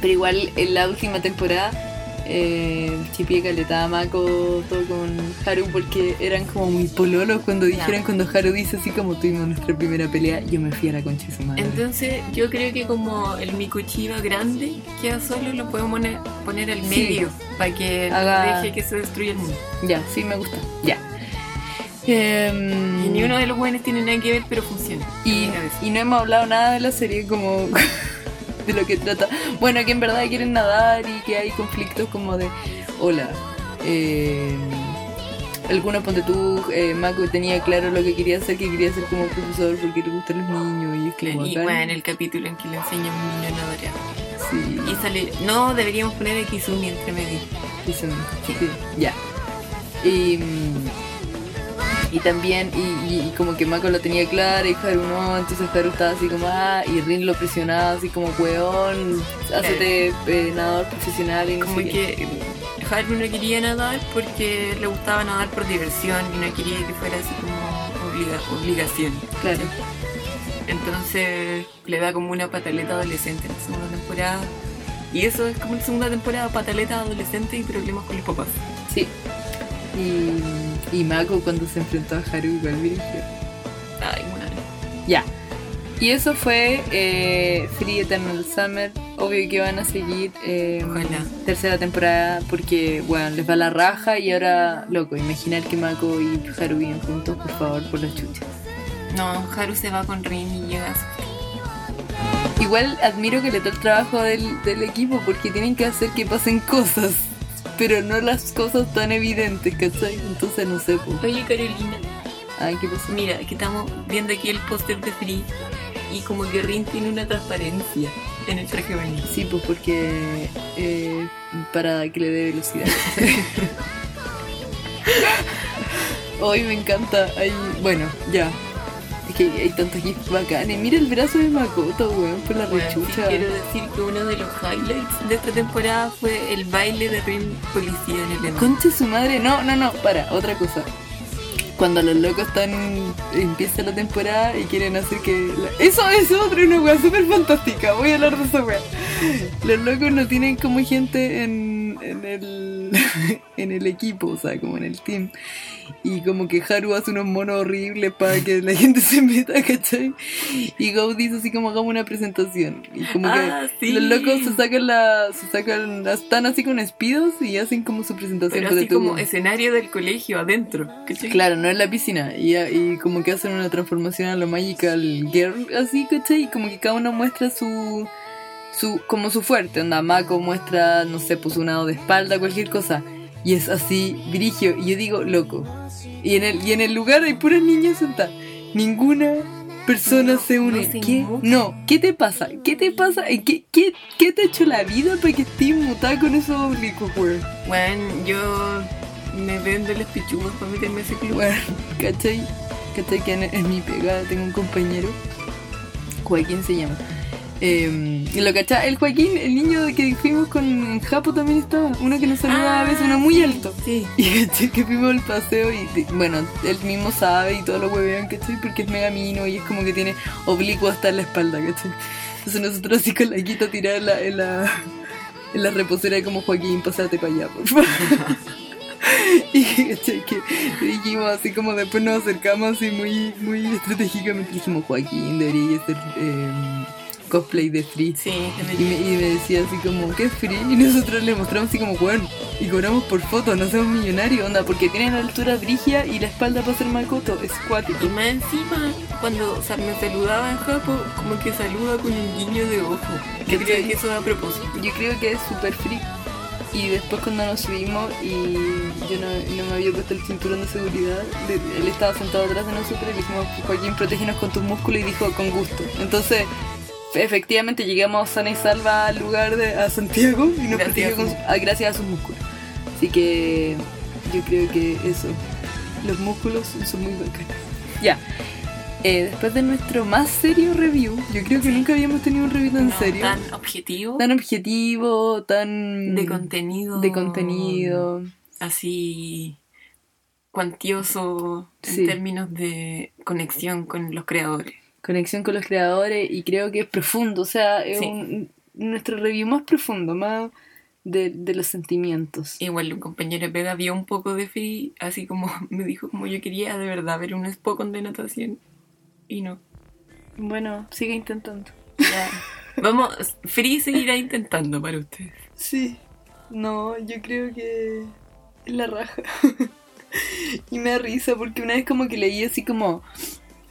Pero igual en la última temporada eh, chipié caleta a Mako todo con Haru porque eran como muy pololos cuando dijeron cuando Haru dice así como tuvimos nuestra primera pelea yo me fui a la concha de su madre. Entonces yo creo que como el Mikuchiba grande queda solo lo podemos poner, al medio para que Haga- deje que se destruya el mundo. ya sí me gusta ya. Em, Y ni uno de los buenos tiene nada que ver, pero funciona. Y no hemos hablado nada de la serie como de lo que trata. Bueno, que en verdad quieren nadar y que hay conflictos como de, hola, eh, algunos ponte tú, eh, Mako tenía claro lo que quería hacer, que quería ser como profesor porque le gustan los niños y es como Y bueno, el capítulo en que le enseña a un niño a nadar. Sí, Y sale, no, deberíamos poner a Kizumi entre medio. dicen, sí, ya. Y, mm, y también, y, y- y como que Mako lo tenía claro y Haru no, entonces Haru estaba así como, ah, y Rin lo presionaba así como, weón, hácete eh, nadador profesional y no Como sé qué. que Haru no quería nadar porque le gustaba nadar por diversión y no quería que fuera así como obliga- obligación. Claro. Entonces le da como una pataleta adolescente en la segunda temporada. Y eso es como la segunda temporada, pataleta adolescente y problemas con los papás. Sí. Y, y Mako cuando se enfrentó a Haru igual dije, Ay. Ya. Y eso fue eh, Free Eternal Summer. Obvio que van a seguir eh, Ojalá. tercera temporada porque, bueno, les va la raja y ahora, loco, imaginar que Mako y Haru viven juntos, por favor, por las chuchas. No, Haru se va con Rin y llega a Igual admiro que le el trabajo del, del equipo porque tienen que hacer que pasen cosas, pero no las cosas tan evidentes, ¿cachai? Entonces no sé, pues. Oye, Carolina, Ay, ¿qué pasó? mira, que estamos viendo aquí el póster de Free y como que Rin tiene una transparencia en el traje baño. Sí, pues porque eh, para que le dé velocidad. Hoy me encanta. Hay, bueno, ya. Que hay tantos gifs bacanes. Mira el brazo de Makoto, weón, por la Bueno, sí, rechucha. quiero decir que uno de los highlights de esta temporada fue el baile de Rin Policía en el. Conche su madre. No, no, no, para, otra cosa. Cuando los locos están. empieza la temporada y quieren hacer que. la- Eso es otra, una weá súper fantástica. Voy a hablar de esa weá. Los locos no tienen como gente en, en el. en el equipo, o sea, como en el team. Y como que Haru hace unos monos horribles para que la gente se meta, ¿cachai? Y Go dice así como hagamos una presentación. Y como Ah, que sí. los locos se sacan la. se sacan. están así con espidos y hacen como su presentación. Pero así como escenario del colegio adentro. ¿cachai? Claro, no en la piscina. Y, y como que hacen una transformación a lo Magical Girl, así, ¿cachai? Y como que cada uno muestra su. Su como su fuerte. Onda, Mako muestra, no sé, pues un lado de espalda, cualquier cosa. Y es así, brigio. Y yo digo, loco. Y en el, y en el lugar hay puras niñas sentadas. Ninguna persona No, se une. no ¿Qué? No, ¿qué te pasa? ¿Qué te pasa? ¿Qué, qué, qué te ha hecho la vida para que estés mutada con esos oblicuos, weón? Bueno, yo me vendo las pichugas para meterme a ese club. Bueno, ¿cachai? ¿Cachai? Que en, en mi pegada tengo un compañero, Joaquín se llama. Eh, y lo cachai, el Joaquín, el niño que fuimos con Japo también estaba, uno que nos saluda a veces, uno muy sí, alto. Sí. Y cachai que fuimos al paseo y bueno, él mismo sabe y todo lo huevean, ¿cachai? Porque es mega mino y es como que tiene oblicuo hasta en la espalda, ¿cachai? Entonces nosotros así con la quita tirada en la, en la, en la reposera como Joaquín, pasate para allá, por favor. Y ¿cachai? que dijimos así como después nos acercamos así muy, muy estratégicamente dijimos Joaquín debería ser eh, cosplay de Free Sí, y me, y me decía así como, ¿qué es free? Y nosotros le mostramos así como, bueno, y cobramos por foto, no somos millonarios, onda, porque tienen la altura brigia y la espalda para ser Makoto, es cuático. Y más encima, cuando o sea, me saludaba en Japo, como que saluda con un guiño de ojo. ¿Qué Yo creo que eso da a propósito. Yo creo que es súper free. Y después cuando nos subimos y yo no, no me había puesto el cinturón de seguridad, le- él estaba sentado atrás de nosotros y le dijimos, Joaquín, protégenos con tus músculos y dijo, con gusto. Entonces, efectivamente llegamos sana y salva al lugar de a Santiago y nos Gracias a gracias a sus músculos. Así que yo creo que eso, los músculos son muy bacanos. Ya. Eh, después de nuestro más serio review, yo creo que nunca habíamos tenido un review tan No, serio Tan objetivo, tan objetivo, tan de contenido. de contenido. Así cuantioso Sí. en términos de conexión con los creadores. Conexión con los creadores y creo que es profundo, o sea, es Sí. un- nuestro review más profundo, más de, de los sentimientos. Igual un compañero de pega vio un poco de Free, así como me dijo como yo quería de verdad ver un Spokon de natación. Y no. Bueno, sigue intentando. Ya. Vamos, Free seguirá intentando para ustedes. Sí. No, yo creo que es la raja. y me da risa porque una vez como que leí así como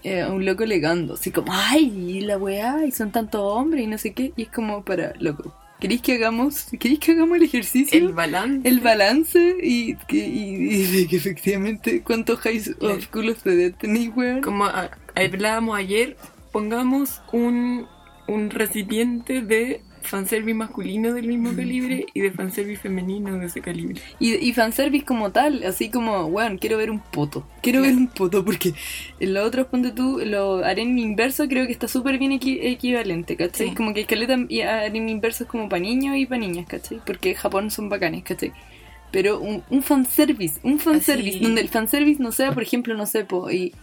eh, a un loco legando, así como, ay, la weá, y son tantos hombres y no sé qué. Y es como para, loco, ¿queréis que hagamos, queréis que hagamos el ejercicio? El balance. el balance y que, y, y de que efectivamente cuántos high of School of the Dead tenéis, weón. Como a- hablábamos ayer, pongamos un, un recipiente de fanservice masculino del mismo calibre y de fanservice femenino de ese calibre. Y, y fanservice como tal, así como, weón, quiero ver un poto. Quiero ver un poto porque en los otros, ponte tú, lo harem inverso creo que está súper bien equi- equivalente, ¿cachai? Sí. Como que escaleta y harem inverso es como para niños y para niñas, ¿cachai? Porque Japón son bacanes, ¿cachai? Pero un, un fanservice, un fanservice, Así. donde el fanservice no sea, por ejemplo, no sé, po, y,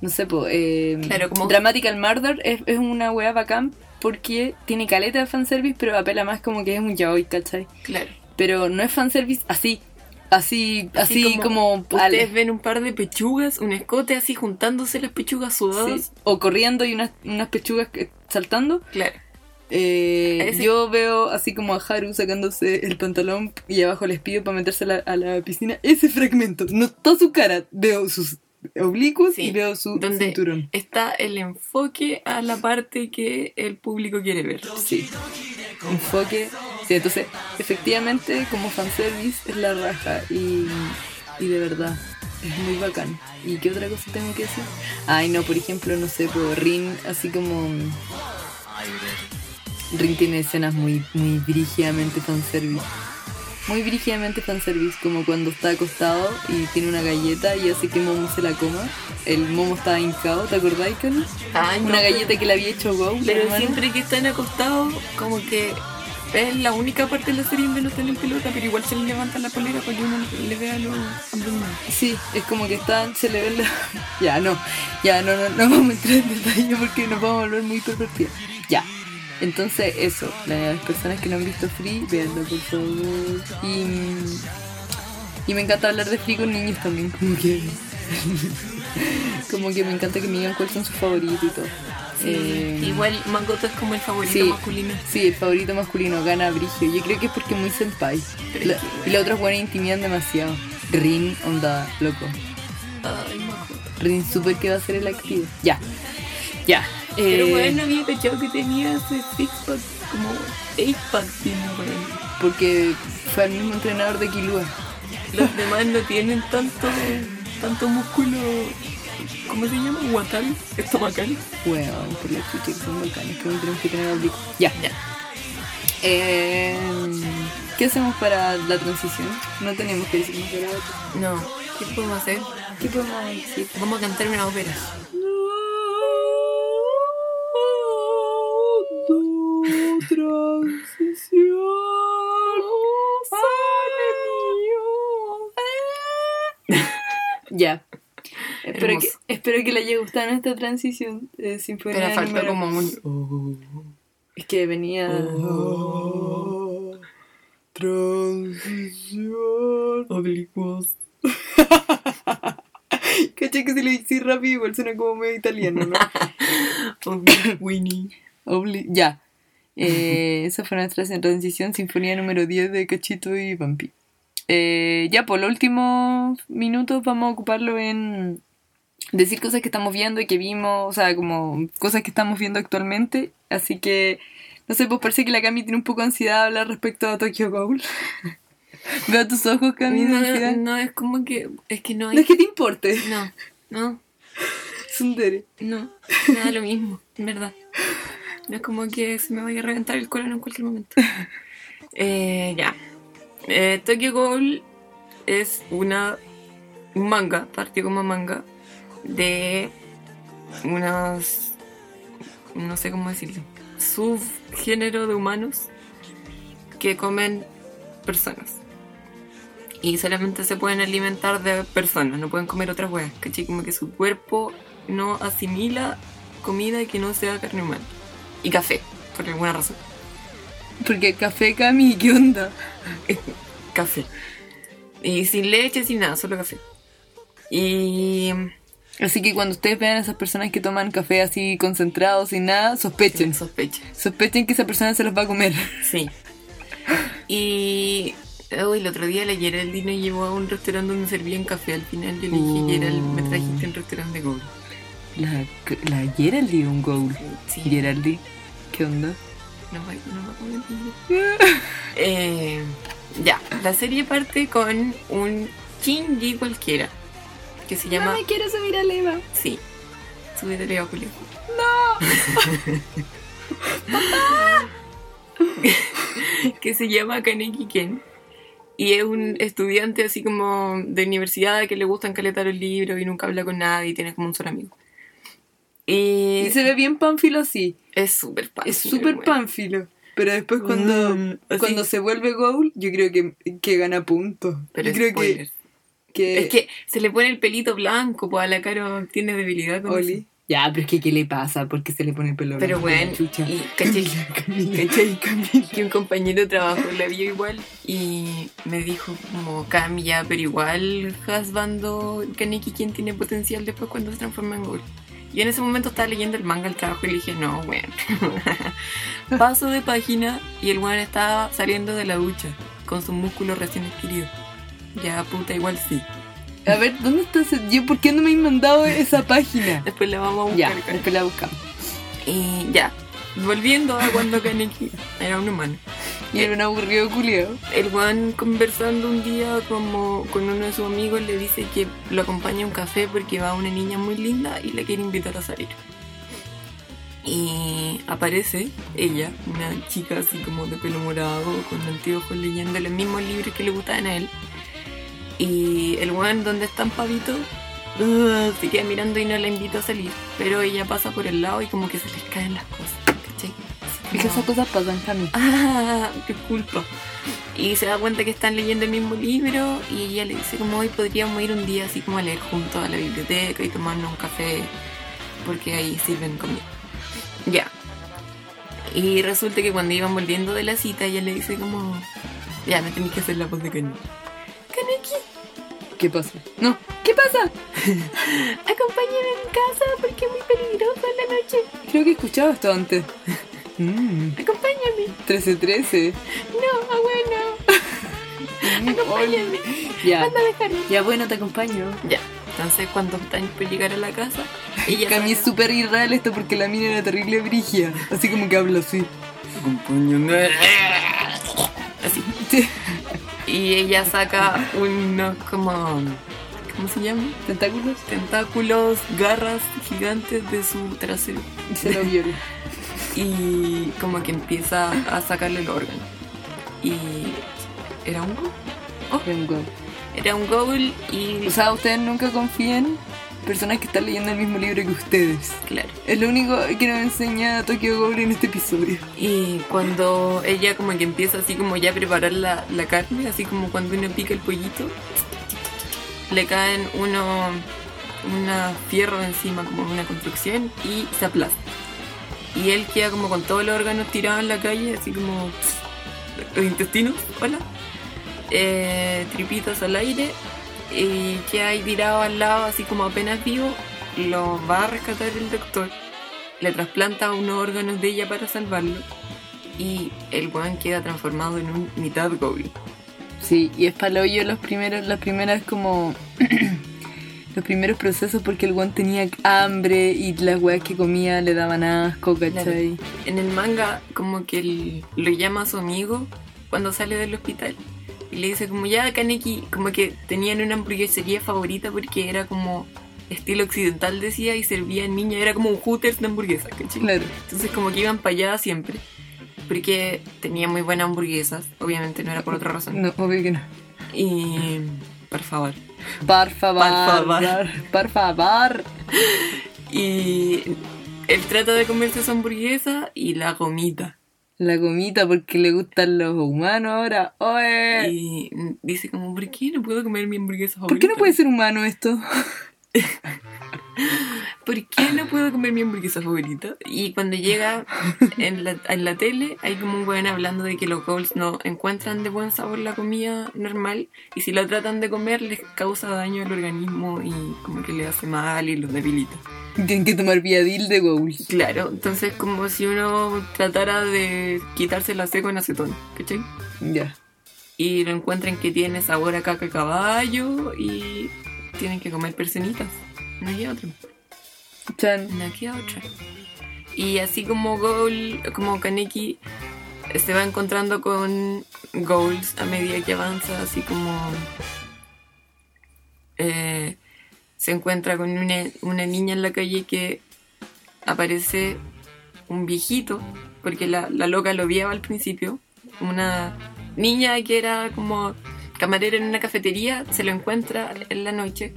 no sé, po, eh, Claro, como- Dramatical Murder es, es una weá bacán porque tiene caleta de fanservice, pero apela más como que es un yaoi, ¿cachai? Claro. pero no es fanservice así. Así, así, como, al- ustedes ven un par de pechugas, un escote así juntándose las pechugas sudadas. sí, o corriendo y unas, unas pechugas saltando. Claro. Eh, Ese- Yo veo así como a Haru sacándose el pantalón y abajo les pido para meterse a la, a la piscina. Ese fragmento, no toda su cara, veo sus oblicuos Sí, y veo su donde cinturón. está el enfoque a la parte que el público quiere ver. Sí. Enfoque. Sí, entonces, efectivamente, como fanservice es la raja y, y de verdad, es muy bacán. ¿Y qué otra cosa tengo que decir? Ay, no, por ejemplo, no sé, por Rin, así como. Rin tiene escenas muy, muy brígidamente fanservice. Muy brígidamente fanservice, como cuando está acostado y tiene una galleta y hace que Momo se la coma. El Momo está hincado, ¿te acordáis, Cali? Ay, no, Una pero- galleta que le había hecho la Pero hermana. siempre que están acostados, como que es la única parte de la serie donde no están en pelota, pero igual se le levanta la polera para que uno le vea los abdominales. Sí, es como que están, se le ven la... Ya, no, ya, no, no, no vamos a entrar en detalle porque nos vamos a volver muy pervertidos. Ya, entonces eso, las personas que no han visto Free, veanlo por favor. Y, y me encanta hablar de Free con niños también, como que... como que me encanta que me digan cuáles son sus favoritos y todo. Eh, Igual Makoto es como el favorito sí. masculino. Sí, el favorito masculino gana Brigio. Yo creo que es porque es muy senpai. Pero La- es que- y los otros buenos intimidan demasiado. Rin, onda, loco. Ay, Makoto. Rin super que va a ser el activo. Ya. Ya. Pero Eh, bueno, había cachado que tenía ese six pack, como eight pack tiene, weón. Porque fue el mismo entrenador de Kilua. Los demás no tienen tanto, tanto músculo, ¿cómo se llama? Guatal, estomacal. Bueno, por la chucha que son bacanes, que no tenemos que tener oblicuo. Ya. Ya. Eh, ¿Qué hacemos para la transición? No tenemos que decir más de la otra. No, ¿qué podemos hacer? ¿Qué podemos decir? Vamos a cantar una ópera. Ya. Espero que, espero que le haya gustado esta transición. Eh, sinfonía Pero falta número- como un... Es que venía. Transición. Oblicuos. Caché que si lo hice rápido igual suena como medio italiano, ¿no? Oblicuini. Obli- ya. Eh, esa fue nuestra transición, sinfonía número 10 de Cachito y Vampi. Eh, ya, por los últimos minutos vamos a ocuparlo en decir cosas que estamos viendo y que vimos, o sea, como cosas que estamos viendo actualmente. Así que, no sé, pues parece que la Cami tiene un poco de ansiedad de hablar respecto a Tokyo Ghoul. Veo tus ojos, Cami, No, no, es como que... Es que no No hay... es que te importe, No, no, Sundere. no. Me da lo mismo, en verdad. No es como que se me vaya a reventar el colon en cualquier momento. Eh, ya. Eh, Tokyo Ghoul es una un manga, partió como manga, de unos, no sé cómo decirlo, subgénero de humanos que comen personas. Y solamente se pueden alimentar de personas, no pueden comer otras huevas, ¿cachai? Como que su cuerpo no asimila comida que no sea carne humana. Y café, por alguna razón. Porque café, Cami, ¿qué onda? Café. Y sin leche, sin nada, solo café. Y Así que cuando ustedes vean a esas personas que toman café así concentrado, sin nada, sospechen. sospecha. Sospechen que esa persona se los va a comer. Sí. Y hoy el otro día la Geraldine nos llevó a un restaurante donde servían café. Al final yo le dije, Oh. Gerald, me trajiste un restaurante de Google. La, la Geraldine, un goal. Sí. Geraldine, ¿qué onda? No me, no me nombre. eh, Ya, la serie parte con un Shinji cualquiera. Que se llama... quiero subir a Leva. Sí. Súbete Leo, Julio. No. que se llama Kaneki Ken. Y es un estudiante así como de universidad que le gustan caletar los libros y nunca habla con nadie y tiene como un solo amigo. Y, Y se ve bien pánfilo así. es súper fácil. Es súper pánfilo. Pero después cuando, Mm, cuando se vuelve goal, yo creo que, que gana puntos. Pero yo creo que, que... Es que se le pone el pelito blanco, pues a la cara tiene debilidad con Oli. eso. Ya, pero es que ¿qué le pasa? ¿Por qué se le pone el pelo Pero blanco? bueno, Chucha. y caché. Camila. que un compañero de trabajo la vio igual y me dijo como Cami ya, pero igual Hasbando Kaneki quien tiene potencial después cuando se transforma en Ghoul. Y en ese momento estaba leyendo el manga al trabajo y le dije, no, bueno. Paso de página y el weón estaba saliendo de la ducha con sus músculos recién adquiridos. Ya, puta, igual sí. A ver, ¿dónde está ese? Yo, ¿por qué no me han mandado esa página? Después la vamos a ya, buscar. después la buscamos. Y ya, volviendo a cuando Kaneki era un humano. Y era un aburrido culiao. El Juan conversando un día como con uno de sus amigos le dice que lo acompaña a un café porque va una niña muy linda y le quiere invitar a salir. Y aparece ella, una chica así como de pelo morado, con anteojos leyendo los mismos libros que le gustaban a él. Y el Juan donde están pavitos uh, se queda mirando y no la invita a salir. Pero ella pasa por el lado y como que se les caen las cosas. Es que esas cosas pasan, Cami. ah, qué culpa. Y se da cuenta que están leyendo el mismo libro y ella le dice como hoy podríamos ir un día así como a leer juntos a la biblioteca y tomarnos un café porque ahí sirven comida. Ya. Y resulta que cuando iban volviendo de la cita ella le dice como ya me tenéis que hacer la voz de Kaneki. Kaneki, ¿Qué pasa? No, ¿qué pasa? acompáñame a mi casa porque es muy peligroso en la noche. Creo que he escuchado esto antes. Mm, Acompáñame. 13-13. No, abuelo. Mm, Acompáñame. Ya, Anda a dejarme. ya bueno, te acompaño. Ya. Entonces cuando están por llegar a la casa, ella Cami es saca- súper irreal esto porque la mina era terrible brigia. Así como que habla así. Acompáñame. Así. Sí. Y ella saca unos como. ¿Cómo se llama? ¿Tentáculos? Tentáculos, garras gigantes de su trasero. Se lo viola. Y como que empieza a sacarle el órgano. Y. ¿Era un ghoul? Era un gol. Era un ghoul y. O sea, ustedes nunca confían en personas que están leyendo el mismo libro que ustedes. Claro. Es lo único que nos enseña Tokyo Ghoul en este episodio. Y cuando ella como que empieza así como ya a preparar la, la carne, así como cuando uno pica el pollito, le caen uno una fierro encima como una construcción y se aplasta. Y él queda como con todos los órganos tirados en la calle, así como los intestinos, hola, eh, tripitas al aire, y queda ahí tirado al lado, así como apenas vivo, lo va a rescatar el doctor, le trasplanta unos órganos de ella para salvarlo, y el weón queda transformado en un mitad goblin. Sí, y es paloyo los primeros, las primeras como los primeros procesos porque el guan tenía hambre y las weas que comía le daban asco, ¿cachai? En el manga, como que él lo llama a su amigo cuando sale del hospital. Y le dice como ya Kaneki, como que tenían una hamburguesería favorita porque era como estilo occidental decía y servían niña, era como un Hooters de hamburguesas, ¿cachai? Claro. Entonces como que iban para allá siempre. Porque tenía muy buenas hamburguesas, obviamente no era por otra razón. No, obvio que no. Y por favor. Por favor. Por favor. Por favor. Y él trata de comerse su hamburguesa y la gomita. La gomita porque le gustan los humanos ahora. Y dice como, ¿por qué no puedo comer mi hamburguesa ¿Por qué no favorita?" puede ser humano esto? ¿Por qué no puedo comer mi hamburguesa favorita? Y cuando llega en la, en la tele, hay como un weón hablando de que los goals no encuentran de buen sabor la comida normal y si la tratan de comer les causa daño al organismo y como que le hace mal y los debilita. Tienen que tomar viadil de goals. Claro, entonces como si uno tratara de quitarse la seco en acetón, ¿cachai? Ya. Y lo encuentran que tiene sabor a caca de caballo y tienen que comer personitas. No hay otra. Chan. No queda otra. Y así como Goal, como Kaneki se va encontrando con Goals a medida que avanza, así como eh, se encuentra con una, una niña en la calle que aparece un viejito, porque la, la loca lo viaba al principio, una niña que era como camarera en una cafetería, se lo encuentra en la noche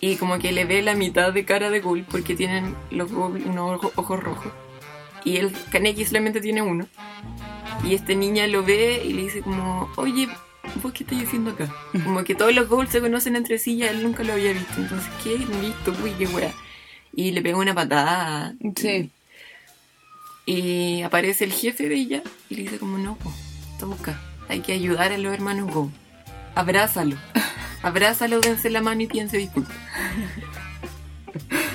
y como que le ve la mitad de cara de Ghoul porque tienen los Ghoul unos ojo- ojos rojos. Y el Kaneki solamente tiene uno. Y esta niña lo ve y le dice como oye ¿vos qué estás haciendo acá? como que todos los Ghoul se conocen entre sí y él nunca lo había visto. Entonces ¿qué? visto uy qué wea y le pega una patada. Sí. y aparece el jefe de ella y le dice como no, po, toca, hay que ayudar a los hermanos Go. Abrázalo. Abrázalo, dense la mano y piense disculpa.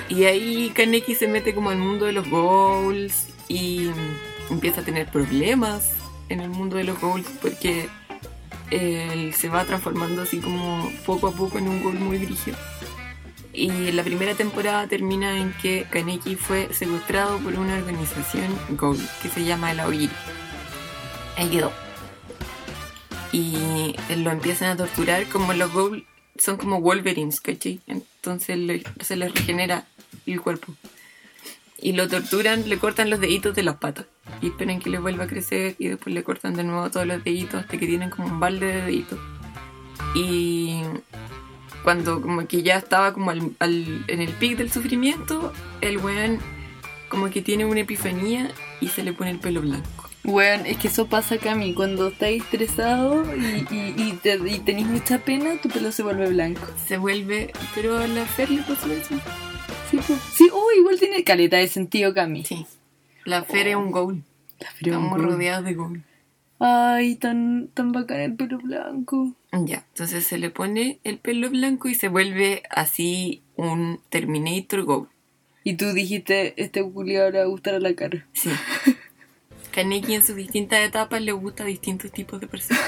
Y ahí Kaneki se mete como al mundo de los goals y empieza a tener problemas en el mundo de los goals porque él se va transformando así como poco a poco en un gol muy brígido. Y la primera temporada termina en que Kaneki fue secuestrado por una organización Gold que se llama el Aogiri. Ahí. Y lo empiezan a torturar como los Gold son como Wolverines, ¿cachai? Entonces se les regenera el cuerpo. Y lo torturan, le cortan los deditos de las patas. Y esperan que le vuelva a crecer y después le cortan de nuevo todos los deditos hasta que tienen como un balde de deditos. Y cuando como que ya estaba como al- en el pic del sufrimiento, el weón como que tiene una epifanía y se le pone el pelo blanco. Bueno, es que eso pasa Cami, cuando estáis estresado y, y, y, te- y tenéis mucha pena, tu pelo se vuelve blanco. Se vuelve, pero a la Fer le pasó eso. Sí, pues. sí oh, igual tiene caleta de sentido Cami. Sí. La Fer es un goal. La fría Estamos un gol. rodeados de goal. Ay, tan, tan bacán el pelo blanco. Ya, entonces se le pone el pelo blanco y se vuelve así un Terminator Go. Y tú dijiste, este culiado le va a gustar a la cara. Sí. Kaneki en sus distintas etapas le gusta a distintos tipos de personas.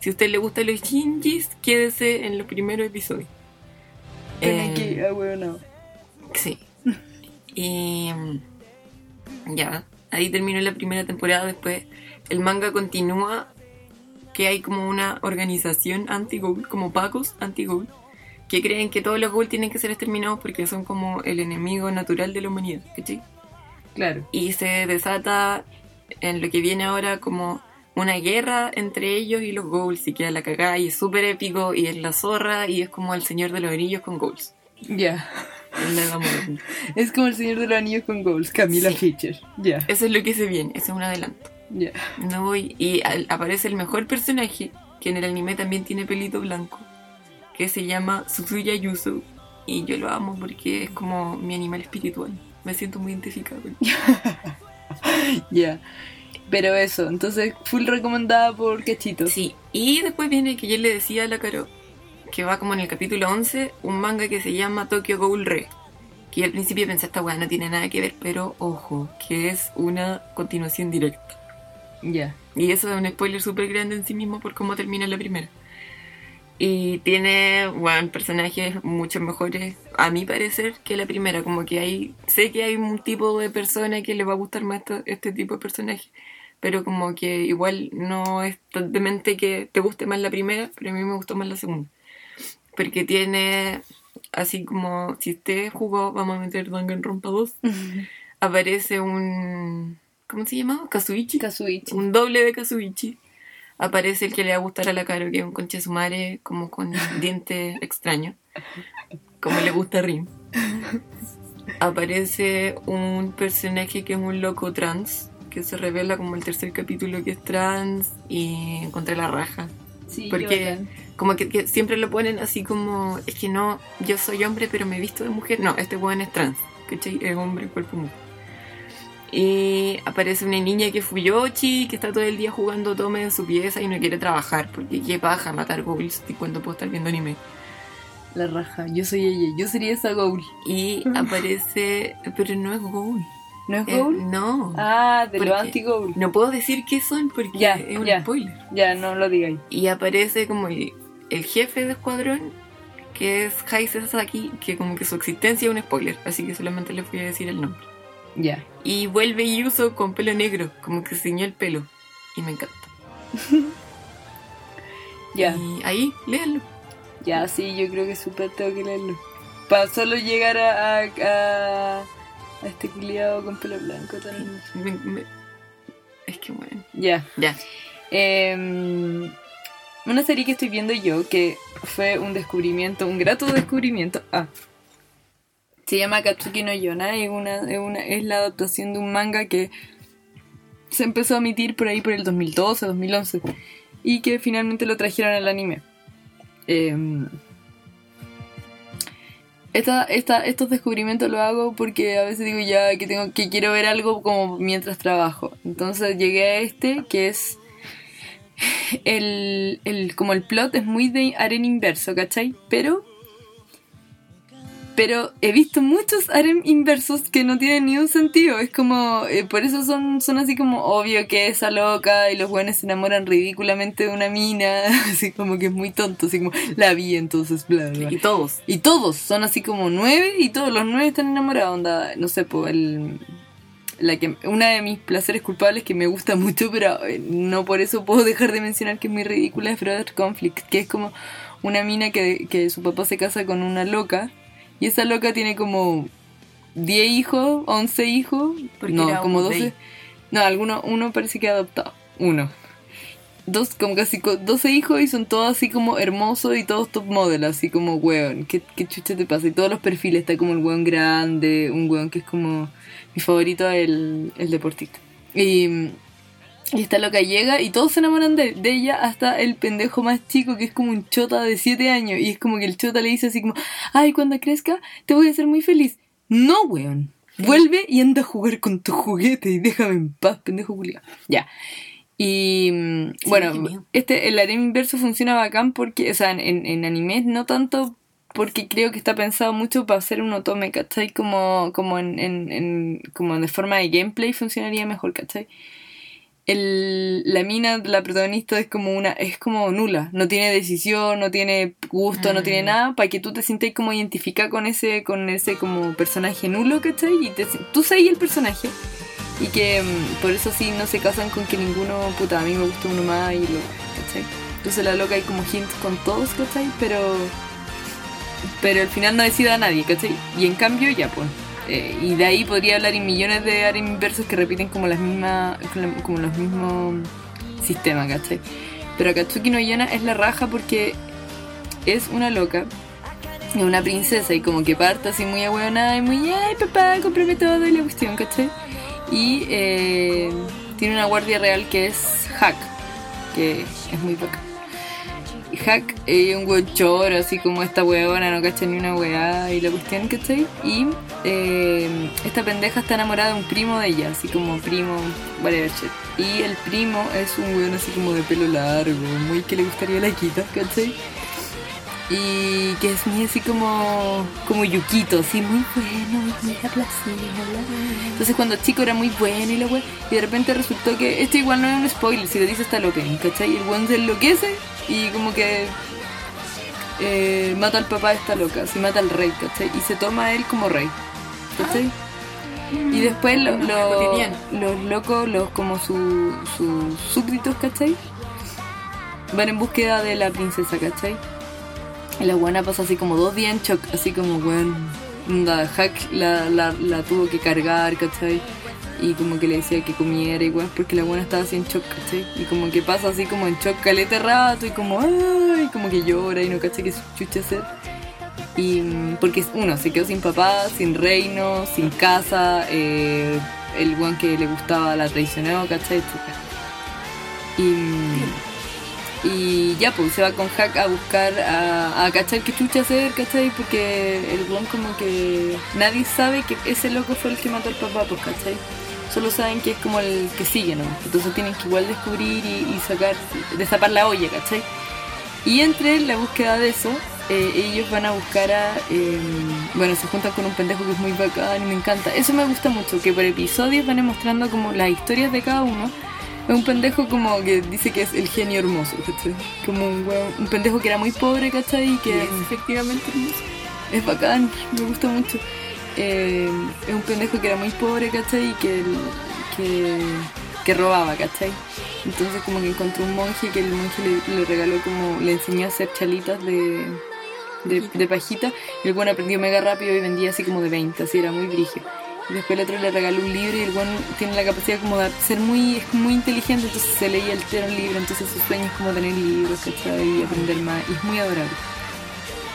si a usted le gustan los shinjis, quédese en los primeros episodios. Tienen Eh, ah, bueno, no. Sí. Y ya, ahí terminó la primera temporada. Después el manga continúa, que hay como una organización anti-Ghoul, como Pacos anti-Ghoul, que creen que todos los Ghoul tienen que ser exterminados porque son como el enemigo natural de la humanidad, ¿cachai? Claro. Y se desata en lo que viene ahora como una guerra entre ellos y los Ghouls y queda la cagada y es súper épico y es la zorra y es como el señor de los anillos con Ghouls. Ya. Es como el Señor de los Anillos con goals, Camila Sí. Fischer. Ya, Eso es lo que se viene, eso es un adelanto. ya. No voy. Y al- aparece el mejor personaje, que en el anime también tiene pelito blanco, que se llama Suzuya Yuso. Y yo lo amo porque es como mi animal espiritual. Me siento muy él. Ya. Pero eso, entonces, full recomendada por Cachito. Sí, y después viene que yo le decía a la Caro, que va como en el capítulo 11, un manga que se llama Tokyo Ghoul Re. Que al principio pensé, esta weá no tiene nada que ver, pero ojo, que es una continuación directa. Ya. Y eso es un spoiler súper grande en sí mismo por cómo termina la primera. Y tiene, bueno, personajes mucho mejores, a mi parecer, que la primera. Como que hay, sé que hay un tipo de persona que le va a gustar más este tipo de personaje. Pero como que igual no es totalmente que te guste más la primera, pero a mí me gustó más la segunda. Porque tiene, así como, si usted jugó, vamos a meter Danganronpa 2, aparece un... ¿Cómo se llama? Kazuichi Kazuichi. un doble de Kazuichi. Aparece el que le va a gustar a la Caro, que es un conche su madre como con dientes extraños, como le gusta a Rim. Aparece un personaje que es un loco trans, que se revela como el tercer capítulo que es trans y encontré la raja. Sí, Porque como que, que siempre lo ponen así como, es que no, yo soy hombre pero me visto de mujer. No, este weón es trans, ¿cachai? Es hombre, cuerpo mujer. Y aparece una niña que es Fuyoshi, que está todo el día jugando tome en su pieza y no quiere trabajar, porque qué paja matar goblins cuando puedo estar viendo anime. La raja, yo soy ella, yo sería esa Goul. Y aparece, pero no es Ghoul. ¿No es Eh, Goul? no. ah, de ¿por los qué? anti-Goul. No puedo decir qué son porque Ya, es un ya. spoiler. Ya, no lo digáis. Y aparece como el, el jefe de escuadrón, que es Hai Sasaki, que como que su existencia es un spoiler, así que solamente les voy a decir el nombre. Ya. Y vuelve Yuso con pelo negro, como que se ciñó el pelo. Y me encanta. Ya. Y ahí, léanlo. Ya, sí, yo creo que súper tengo que leerlo. Para solo llegar a, a, a, a este culiado con pelo blanco tan... Me- me- Es que bueno. Ya. Ya. Em, una serie que estoy viendo yo que fue un descubrimiento, un grato descubrimiento. Ah. Se llama Katsuki no Yona. Es, una, es, una, es la adaptación de un manga que se empezó a emitir por ahí por el 2012, 2011. Y que finalmente lo trajeron al anime. Em, esta, esta, estos descubrimientos los hago porque a veces digo ya que tengo que quiero ver algo como mientras trabajo. Entonces llegué a este que es el, el como el plot es muy de harem inverso, ¿cachai? Pero pero he visto muchos harem inversos que no tienen ni un sentido. Es como, eh, por eso son, son así como obvio que esa loca y los buenos se enamoran ridículamente de una mina. Así como que es muy tonto, así como la vi entonces, bla, bla. Y todos. Y todos son así como nueve y todos los nueve están enamorados. Onda, no sé, pues el, la que, una de mis placeres culpables que me gusta mucho, pero eh, no por eso puedo dejar de mencionar que es muy ridícula, es Brother Conflict, que es como una mina que, que su papá se casa con una loca y esa loca tiene como 10 hijos, 11 hijos, Porque no, como un 12. gay. No, alguno, uno parece que ha adoptado. Uno. Dos, como casi co- 12 hijos y son todos así como hermosos y todos top model, así como weón. ¿Qué, qué chucha te pasa? Y todos los perfiles, está como el weón grande, un weón que es como mi favorito, el, el deportista. Y, y esta loca llega y todos se enamoran de, de ella hasta el pendejo más chico que es como un chota de 7 años. Y es como que el chota le dice así como, ay, cuando crezca te voy a hacer muy feliz. No, weón. Vuelve y anda a jugar con tu juguete y déjame en paz, pendejo culiao. Ya. Y mm, bueno, este, el harem inverso funciona bacán porque, o sea, en, en animes no tanto porque creo que está pensado mucho para hacer un otome, ¿cachai? Como, como en, en, en- como de forma de gameplay funcionaría mejor, ¿cachai? El, la mina, la protagonista es como una, es como nula, no tiene decisión, no tiene gusto, no tiene Mm. nada, para que tú te sientas como identificada con ese, con ese como personaje nulo, ¿cachai? Y te, tú seas el personaje. Y que mm, por eso sí no se casan con que ninguno, puta, a mí me gusta uno más y lo, ¿cachai? Entonces la loca hay como hints con todos, ¿cachai? Pero, pero al final no decide a nadie, ¿cachai? Y en cambio ya, pues. Eh, y de ahí podría hablar en millones de áreas inversos que repiten como las mismas, como los mismos sistemas, ¿cachai? Pero Katsuki no Yona es la raja porque es una loca, es una princesa y como que parte así muy ahueonada y muy, ay papá, cómprame todo y la cuestión, ¿cachai? Y eh, tiene una guardia real que es Hack, que es muy bacán. Hack es un weón choro, así como esta weona, no cacha ni una weá y la cuestión, ¿cachai? Y eh, esta pendeja está enamorada de un primo de ella, así como primo, whatever shit. Y el primo es un weón así como de pelo largo, muy que le gustaría la quita, ¿cachai? Y que es muy así como, como Yukito, así muy bueno, muy. Entonces cuando chico era muy bueno y la wea, y de repente resultó que esto igual no es un spoiler, si lo dice el opening, ¿cachai? Y el weón se enloquece y como que eh, mata al papá de esta loca, así mata al rey, ¿cachai? Y se toma a él como rey, ¿cachai? Y después lo- lo- cotidiano. los locos, los como su- sus súbditos, ¿cachai? Van en búsqueda de la princesa, ¿cachai? La buena pasa así como dos días en shock, así como, weón, onda, Hack la, la, la tuvo que cargar, ¿cachai? Y como que le decía que comiera igual, porque la buena estaba así en shock, ¿cachai? Y como que pasa así como en shock calete rato y como, ay, como que llora y no caché qué su chucha hacer. Y mm, porque uno se quedó sin papá, sin reino, sin casa, eh, el weón que le gustaba la traicionó, ¿cachai? Y, mm, Y ya, pues se va con Hack a buscar, a, a cachar qué chucha hacer, ¿cachai? Porque el weón como que nadie sabe que ese loco fue el que mató al papá, pues, ¿cachai? Solo saben que es como el que sigue, ¿no? Entonces tienen que igual descubrir y, y sacar, destapar la olla, ¿cachai? Y entre la búsqueda de eso, eh, ellos van a buscar a... eh, bueno, se juntan con un pendejo que es muy bacán y me encanta. Eso me gusta mucho, que por episodios van mostrando como las historias de cada uno. Es un pendejo como que dice que es el genio hermoso, ¿cachai? Como un, weón- un pendejo que era muy pobre, ¿cachai? Y que es efectivamente hermoso. es bacán, me gusta mucho. Eh, es un pendejo que era muy pobre, ¿cachai? Y que, que, que robaba, ¿cachai? Entonces como que encontró un monje que el monje le, le regaló como, le enseñó a hacer chalitas de, de, de pajita. Y el buen aprendió mega rápido y vendía así como de 20, así era muy brígido. Después el otro le regaló un libro y el buen tiene la capacidad como de ser muy, es muy inteligente, entonces se leía entero un libro, entonces su sueño es como tener libros, ¿cachai? Y aprender más. Y es muy adorable.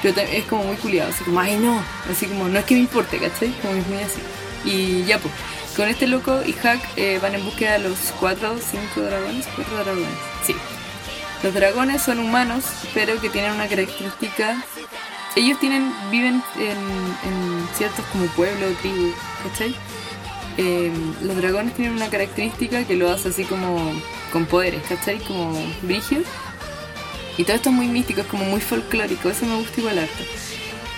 Pero es como muy culiado, así como, ay no, así como, no es que me importe, ¿cachai? Como es muy así. Y ya, pues, con este loco y Hack eh, van en búsqueda de los cuatro, cinco dragones, cuatro dragones, sí. Los dragones son humanos, pero que tienen una característica. Ellos tienen, viven en, en ciertos como pueblos, tribus, ¿cachai? Eh, los dragones tienen una característica que lo hace así como con poderes, ¿cachai? Como brígido. Y todo esto es muy místico, es como muy folclórico, eso me gusta igual harto.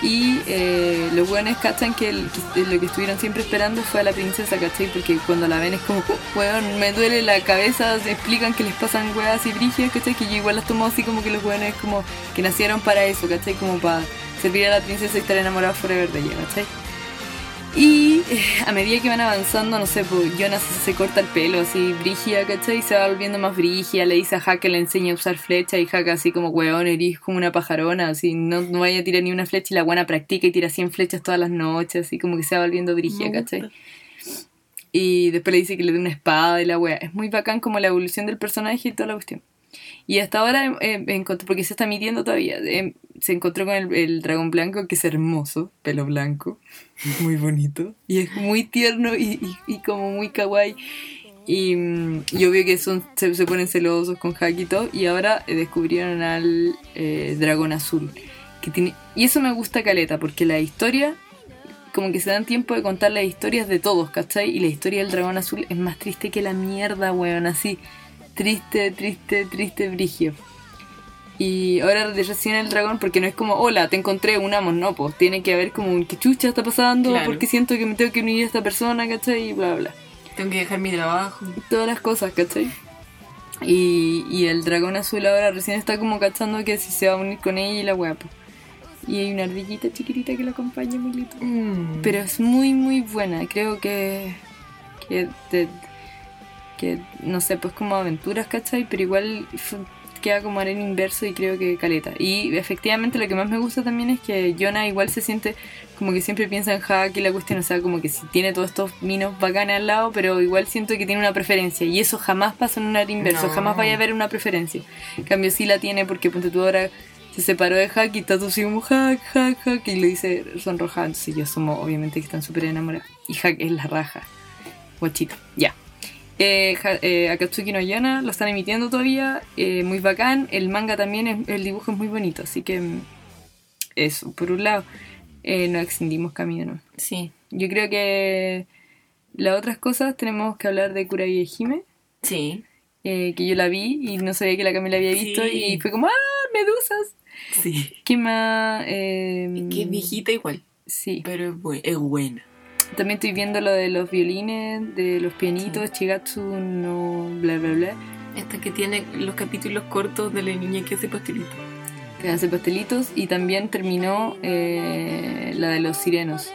Y eh, los buenos cachan que, lo que estuvieron siempre esperando fue a la princesa, ¿cachai? Porque cuando la ven es como, "Oh, weón, me duele la cabeza, explican que les pasan weas y brígidas, ¿cachai? Que yo igual las tomo así como que los buenos es como que nacieron para eso, ¿cachai? Como para servir a la princesa y estar enamorados forever de ella, ¿cachai? Y eh, a medida que van avanzando, no sé, pues Jonas se corta el pelo así, brígida, ¿cachai? Y se va volviendo más brígida, le dice a que le enseña a usar flecha y Hack así como, weón, eres como una pajarona, así, no, no vaya a tirar ni una flecha y la buena practica y tira 100 flechas todas las noches, así como que se va volviendo brígida, Me ¿cachai? Y después le dice que le dé una espada y la wea. Es muy bacán como la evolución del personaje y toda la cuestión. Y hasta ahora eh, encontró, porque se está midiendo todavía, eh, se encontró con el, dragón blanco que es hermoso, pelo blanco, muy bonito. Y es muy tierno y, como muy kawaii. Y, mm, y obvio que son, se, ponen celosos con Hack y todo. Y ahora eh, descubrieron al eh, dragón azul. Que tiene, y eso me gusta caleta, porque la historia como que se dan tiempo de contar las historias de todos, ¿cachai? Y la historia del dragón azul es más triste que la mierda, weón, así. Triste, triste, triste, brigio. Y ahora recién el dragón, porque no es como, hola, te encontré, unamos, no, pues tiene que haber como un que chucha está pasando, Claro. porque siento que me tengo que unir a esta persona, ¿cachai? Y bla, bla. Tengo que dejar mi trabajo. Todas las cosas, ¿cachai? Y, y el dragón azul ahora recién está como cachando que si se va a unir con ella y la weá, pues. Y hay una ardillita chiquitita que lo acompaña muy lindo. Mm. Pero es muy, muy buena. Creo que. que, que no sé, pues como aventuras, ¿cachai? Pero igual queda como arena inverso y creo que caleta. Y efectivamente lo que más me gusta también es que Jonah igual se siente como que siempre piensa en Hack y la cuestión, o sea, como que si tiene todos estos minos bacanes al lado, pero igual siento que tiene una preferencia. Y eso jamás pasa en un área inverso, No. jamás vaya a haber una preferencia. En cambio, sí la tiene porque ponte tú ahora se separó de Hack y está todo así como Hack, Hack, Hack, y le dice sonrojada. Entonces ellos somos, obviamente, que están súper enamorados. Y Hack es la raja. Guachito, ya. Eh, eh, Akatsuki no Yona lo están emitiendo todavía, eh, muy bacán. El manga también, es- el dibujo es muy bonito, así que mm, eso, por un lado, eh, no extendimos camino. ¿no? Sí, Yo creo que las otras cosas tenemos que hablar de Kuragi Hime, sí, eh, que yo la vi y no sabía que la Camila había visto Sí. y fue como, ¡ah, medusas! sí. ¿Qué más? Eh, Que es viejita igual, Sí. pero es, bu- es buena. También estoy viendo lo de los violines, de los pianitos, Chigatsu, no, bla, bla, bla. Esta que tiene los capítulos cortos de la niña que hace pastelitos. que hace pastelitos y también terminó eh, la de los sirenos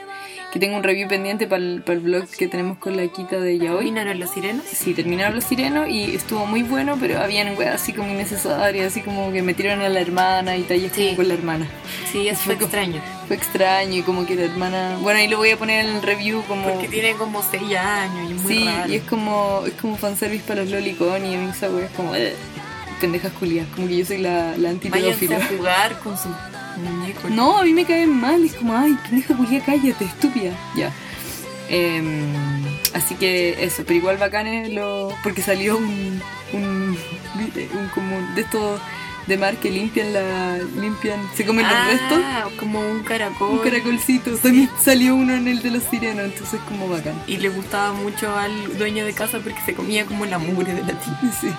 que tengo un review pendiente para el, blog que tenemos con la quita de Yaoi ¿Terminaron los sirenos? sí terminaron los sirenos y estuvo muy bueno pero habían weas así como innecesarias así como que metieron a la hermana y talles Sí. como con la hermana Sí, eso fue extraño. fue extraño y como que la hermana bueno ahí lo voy a poner en el review como Porque tiene como 6 años y es muy sí raro. y es como es como fanservice para los lolicon y esa wea es como "Ugh", pendejas culias como que yo soy la, la antipedófila a jugar con su muñeco. No, a mí me caen mal. Es como, ay, pendeja culia, cállate, estúpida. Ya. Em, así que eso, pero igual bacán es lo. Porque salió un. un, un como de estos de mar que limpian la. limpian. se comen los restos. Ah, como un caracol. Un caracolcito. Salió uno en el de los sirianos, entonces como bacán. Y le gustaba mucho al dueño de casa porque se comía como la mugre de la tía. Sí.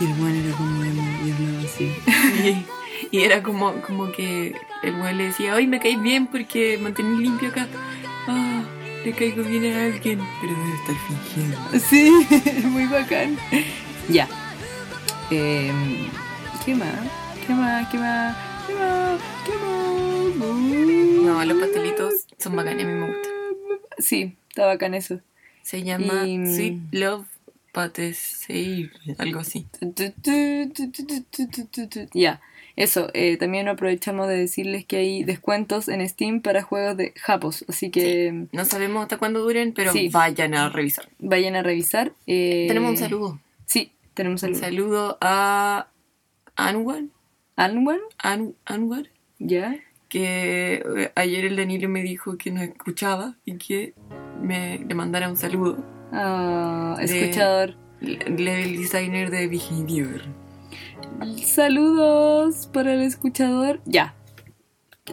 Y el weón era como emo y hablaba así. Y, era como, como que el weón le decía, hoy me caes bien porque mantenís limpio acá. Ah, le caigo bien a alguien, pero debe estar fingiendo. Sí, muy bacán. Ya. Em, ¿Qué más? ¿Qué más? ¿Qué más? ¿Qué más? ¿Qué más? No, los pastelitos son bacanes, a mí me gustan. Sí, está bacán eso. Se llama Y- Sweet Love Patessei, algo así. Ya, eso. eh, también aprovechamos de decirles que hay descuentos en Steam para juegos de Japos, así que No sabemos hasta cuándo duren, pero Sí. vayan a revisar. vayan a revisar. eh, Tenemos un saludo. Sí, tenemos un Un saludo. saludo a Anwar, ¿Anwar? An- Anwar, ¿Ya? que eh, ayer el Danilo me dijo que nos escuchaba y que me le mandara un saludo. Ah, De- escuchador. Le- Level designer de Behavior. Saludos para el escuchador. Ya.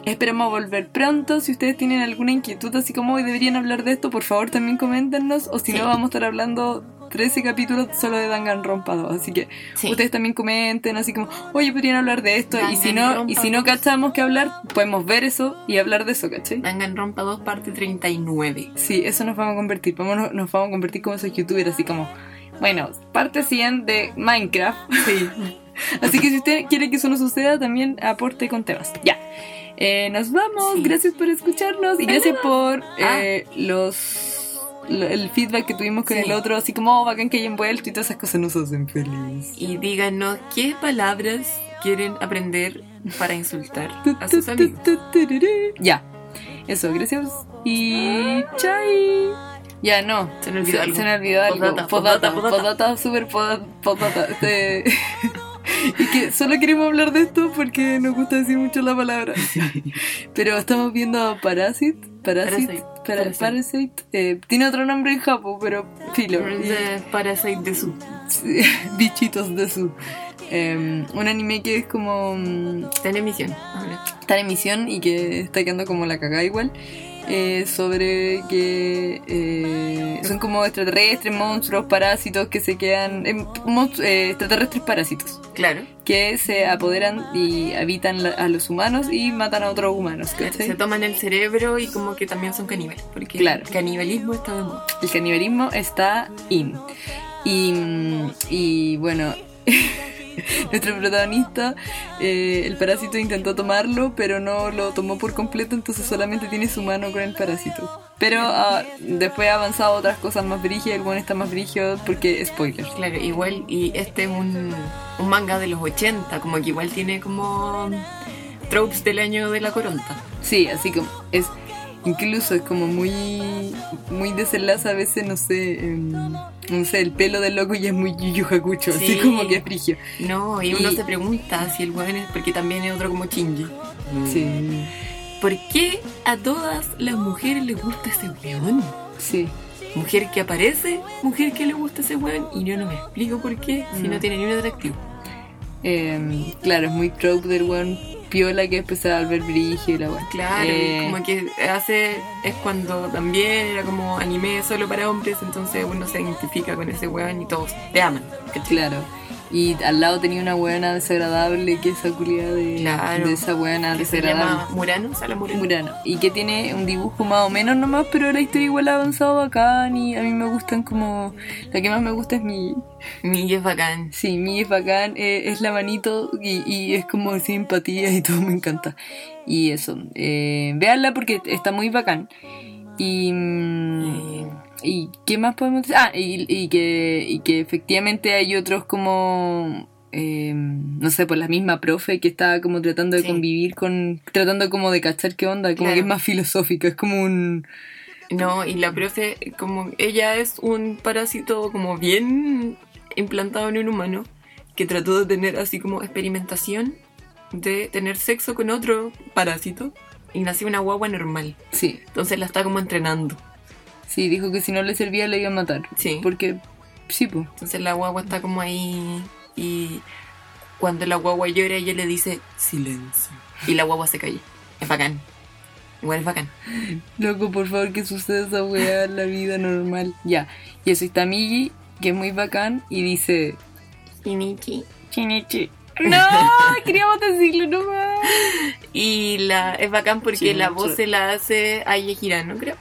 Esperamos volver pronto. Si ustedes tienen alguna inquietud, así como hoy deberían hablar de esto, por favor también coméntenos. O si Sí. no, vamos a estar hablando 13 capítulos solo de Danganronpa 2. Así que Sí. ustedes también comenten, así como, oye, podrían hablar de esto. Y si no, y si no 2. cachamos que hablar, podemos ver eso y hablar de eso, ¿cachai? Danganronpa 2 parte 39. Sí, eso nos vamos a convertir. Vamos, nos vamos a convertir como esos youtubers, así como, bueno, parte 100 de Minecraft. Sí. Así que si usted quiere que eso no suceda, también aporte con temas. Ya. Eh, nos vamos. Sí. Gracias por escucharnos y gracias por Ah. eh, los lo- el feedback que tuvimos con Sí. el otro, así como oh, bacán que hayan vuelto y todas esas cosas nos hacen feliz. Y díganos qué palabras quieren aprender para insultar a sus amigos. Ya. Eso, gracias. Y chai. Ya no. Se me olvidó algo. Se me olvidó algo. Podata, Podata, podata, podata. super poda- podata. Y que solo queremos hablar de esto porque nos gusta decir mucho la palabra. Pero estamos viendo Parasit. Parasit. Parasite. Para- Parasite. Parasite. eh, tiene otro nombre en Japón, pero filo. De Parasite de su. bichitos de su. eh, un anime que es como. mm, Está en emisión. ahora. está en emisión y que está quedando como la cagada igual. Eh, sobre que eh, son como extraterrestres, monstruos, parásitos que se quedan. eh, monstru- eh, extraterrestres parásitos Claro. que se apoderan y habitan la- a los humanos y matan a otros humanos. ¿cachai? Se toman el cerebro y como que también son caníbales. Porque Claro. el canibalismo está de moda. El canibalismo está in. Y, y bueno, nuestro protagonista, eh, el parásito intentó tomarlo, pero no lo tomó por completo, entonces solamente tiene su mano con el parásito. Pero ah, después ha avanzado otras cosas más brígidas, el bueno está más brígido porque spoilers. Claro, igual. Y este es un, un manga de los 80. Como que igual tiene como. Tropes del año de la coronta. Sí, así como es incluso es como muy muy desenlace a veces, no sé, em, no sé, el pelo del loco ya es muy Yu Yu Hakucho, así Sí. como que es frigio. No, y uno Y- se pregunta si el weón es. Porque también es otro como Shinji. Sí. ¿Por qué a todas las mujeres les gusta ese weón? Sí. Mujer que aparece, mujer que le gusta ese weón, y yo no me explico por qué, si no No. tiene ni un atractivo. Em, claro, es muy trope del weón piola que después se va a volver brigio y la weón. Claro, y Eh, como que hace, es cuando también era como anime solo para hombres, entonces uno se identifica con ese weón y todos te aman. ¿cachai? Claro. Y al lado tenía una buena desagradable que esa culia de, Claro. de esa buena Que se desagradable. llama Murano, Sala Murano. Murano. Y que tiene un dibujo más o menos nomás, pero la historia igual ha avanzado bacán y a mí me gustan como... La que más me gusta es mi... Mi es bacán. Sí, mi es bacán, eh, es la manito y, y es como simpatía y todo me encanta. Y eso, eh, véanla porque está muy bacán. Y... mm, Eh, ¿Y qué más podemos decir? Ah, y, y que, y que efectivamente hay otros como... eh, no sé, pues la misma profe que está como tratando de Sí. convivir con... Tratando como de cachar qué onda, como Claro. que es más filosófica, es como un... No, y la profe, como ella es un parásito como bien implantado en un humano, que trató de tener así como experimentación de tener sexo con otro parásito y nació una guagua normal. Sí, Entonces la está como entrenando. Sí, dijo que si no le servía le iba a matar. Sí. Porque, sí, pues. Entonces la guagua está como ahí y cuando la guagua llora, ella le dice silencio. Y la guagua se calla. Es bacán. Igual es bacán. Loco, por favor, que suceda esa weá en la vida normal. Ya. Y eso está Migi, que es muy bacán, y dice... Chinichi. Chinichi. No, queríamos decirlo nomás. Y la, es bacán porque la voz se la hace Aye Girano, creo.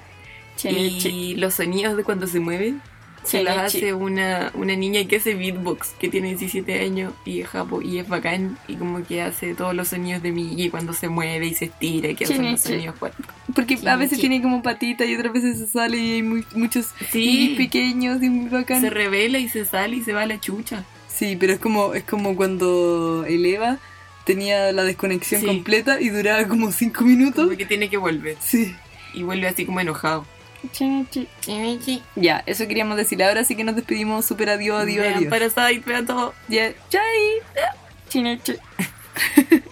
Y los sonidos de cuando se mueven se las hace una, una niña que hace beatbox, que tiene 17 años y es japo y es bacán. Y como que hace todos los sonidos de Migi cuando se mueve y se estira y que hacen los sonidos fuertes. Porque a veces tiene como patita y otras veces se sale y hay muy- muchos Sí. Pequeños y muy bacán. Se revela y se sale y se va a la chucha. Sí, pero es como, es como cuando el Eva tenía la desconexión Sí. completa y duraba como 5 minutos. Porque tiene que volver. Sí. Y vuelve así como enojado. Ya, eso queríamos decir. Ahora sí que nos despedimos. Super adiós, adiós, adiós. Vean todo. Ya, chai.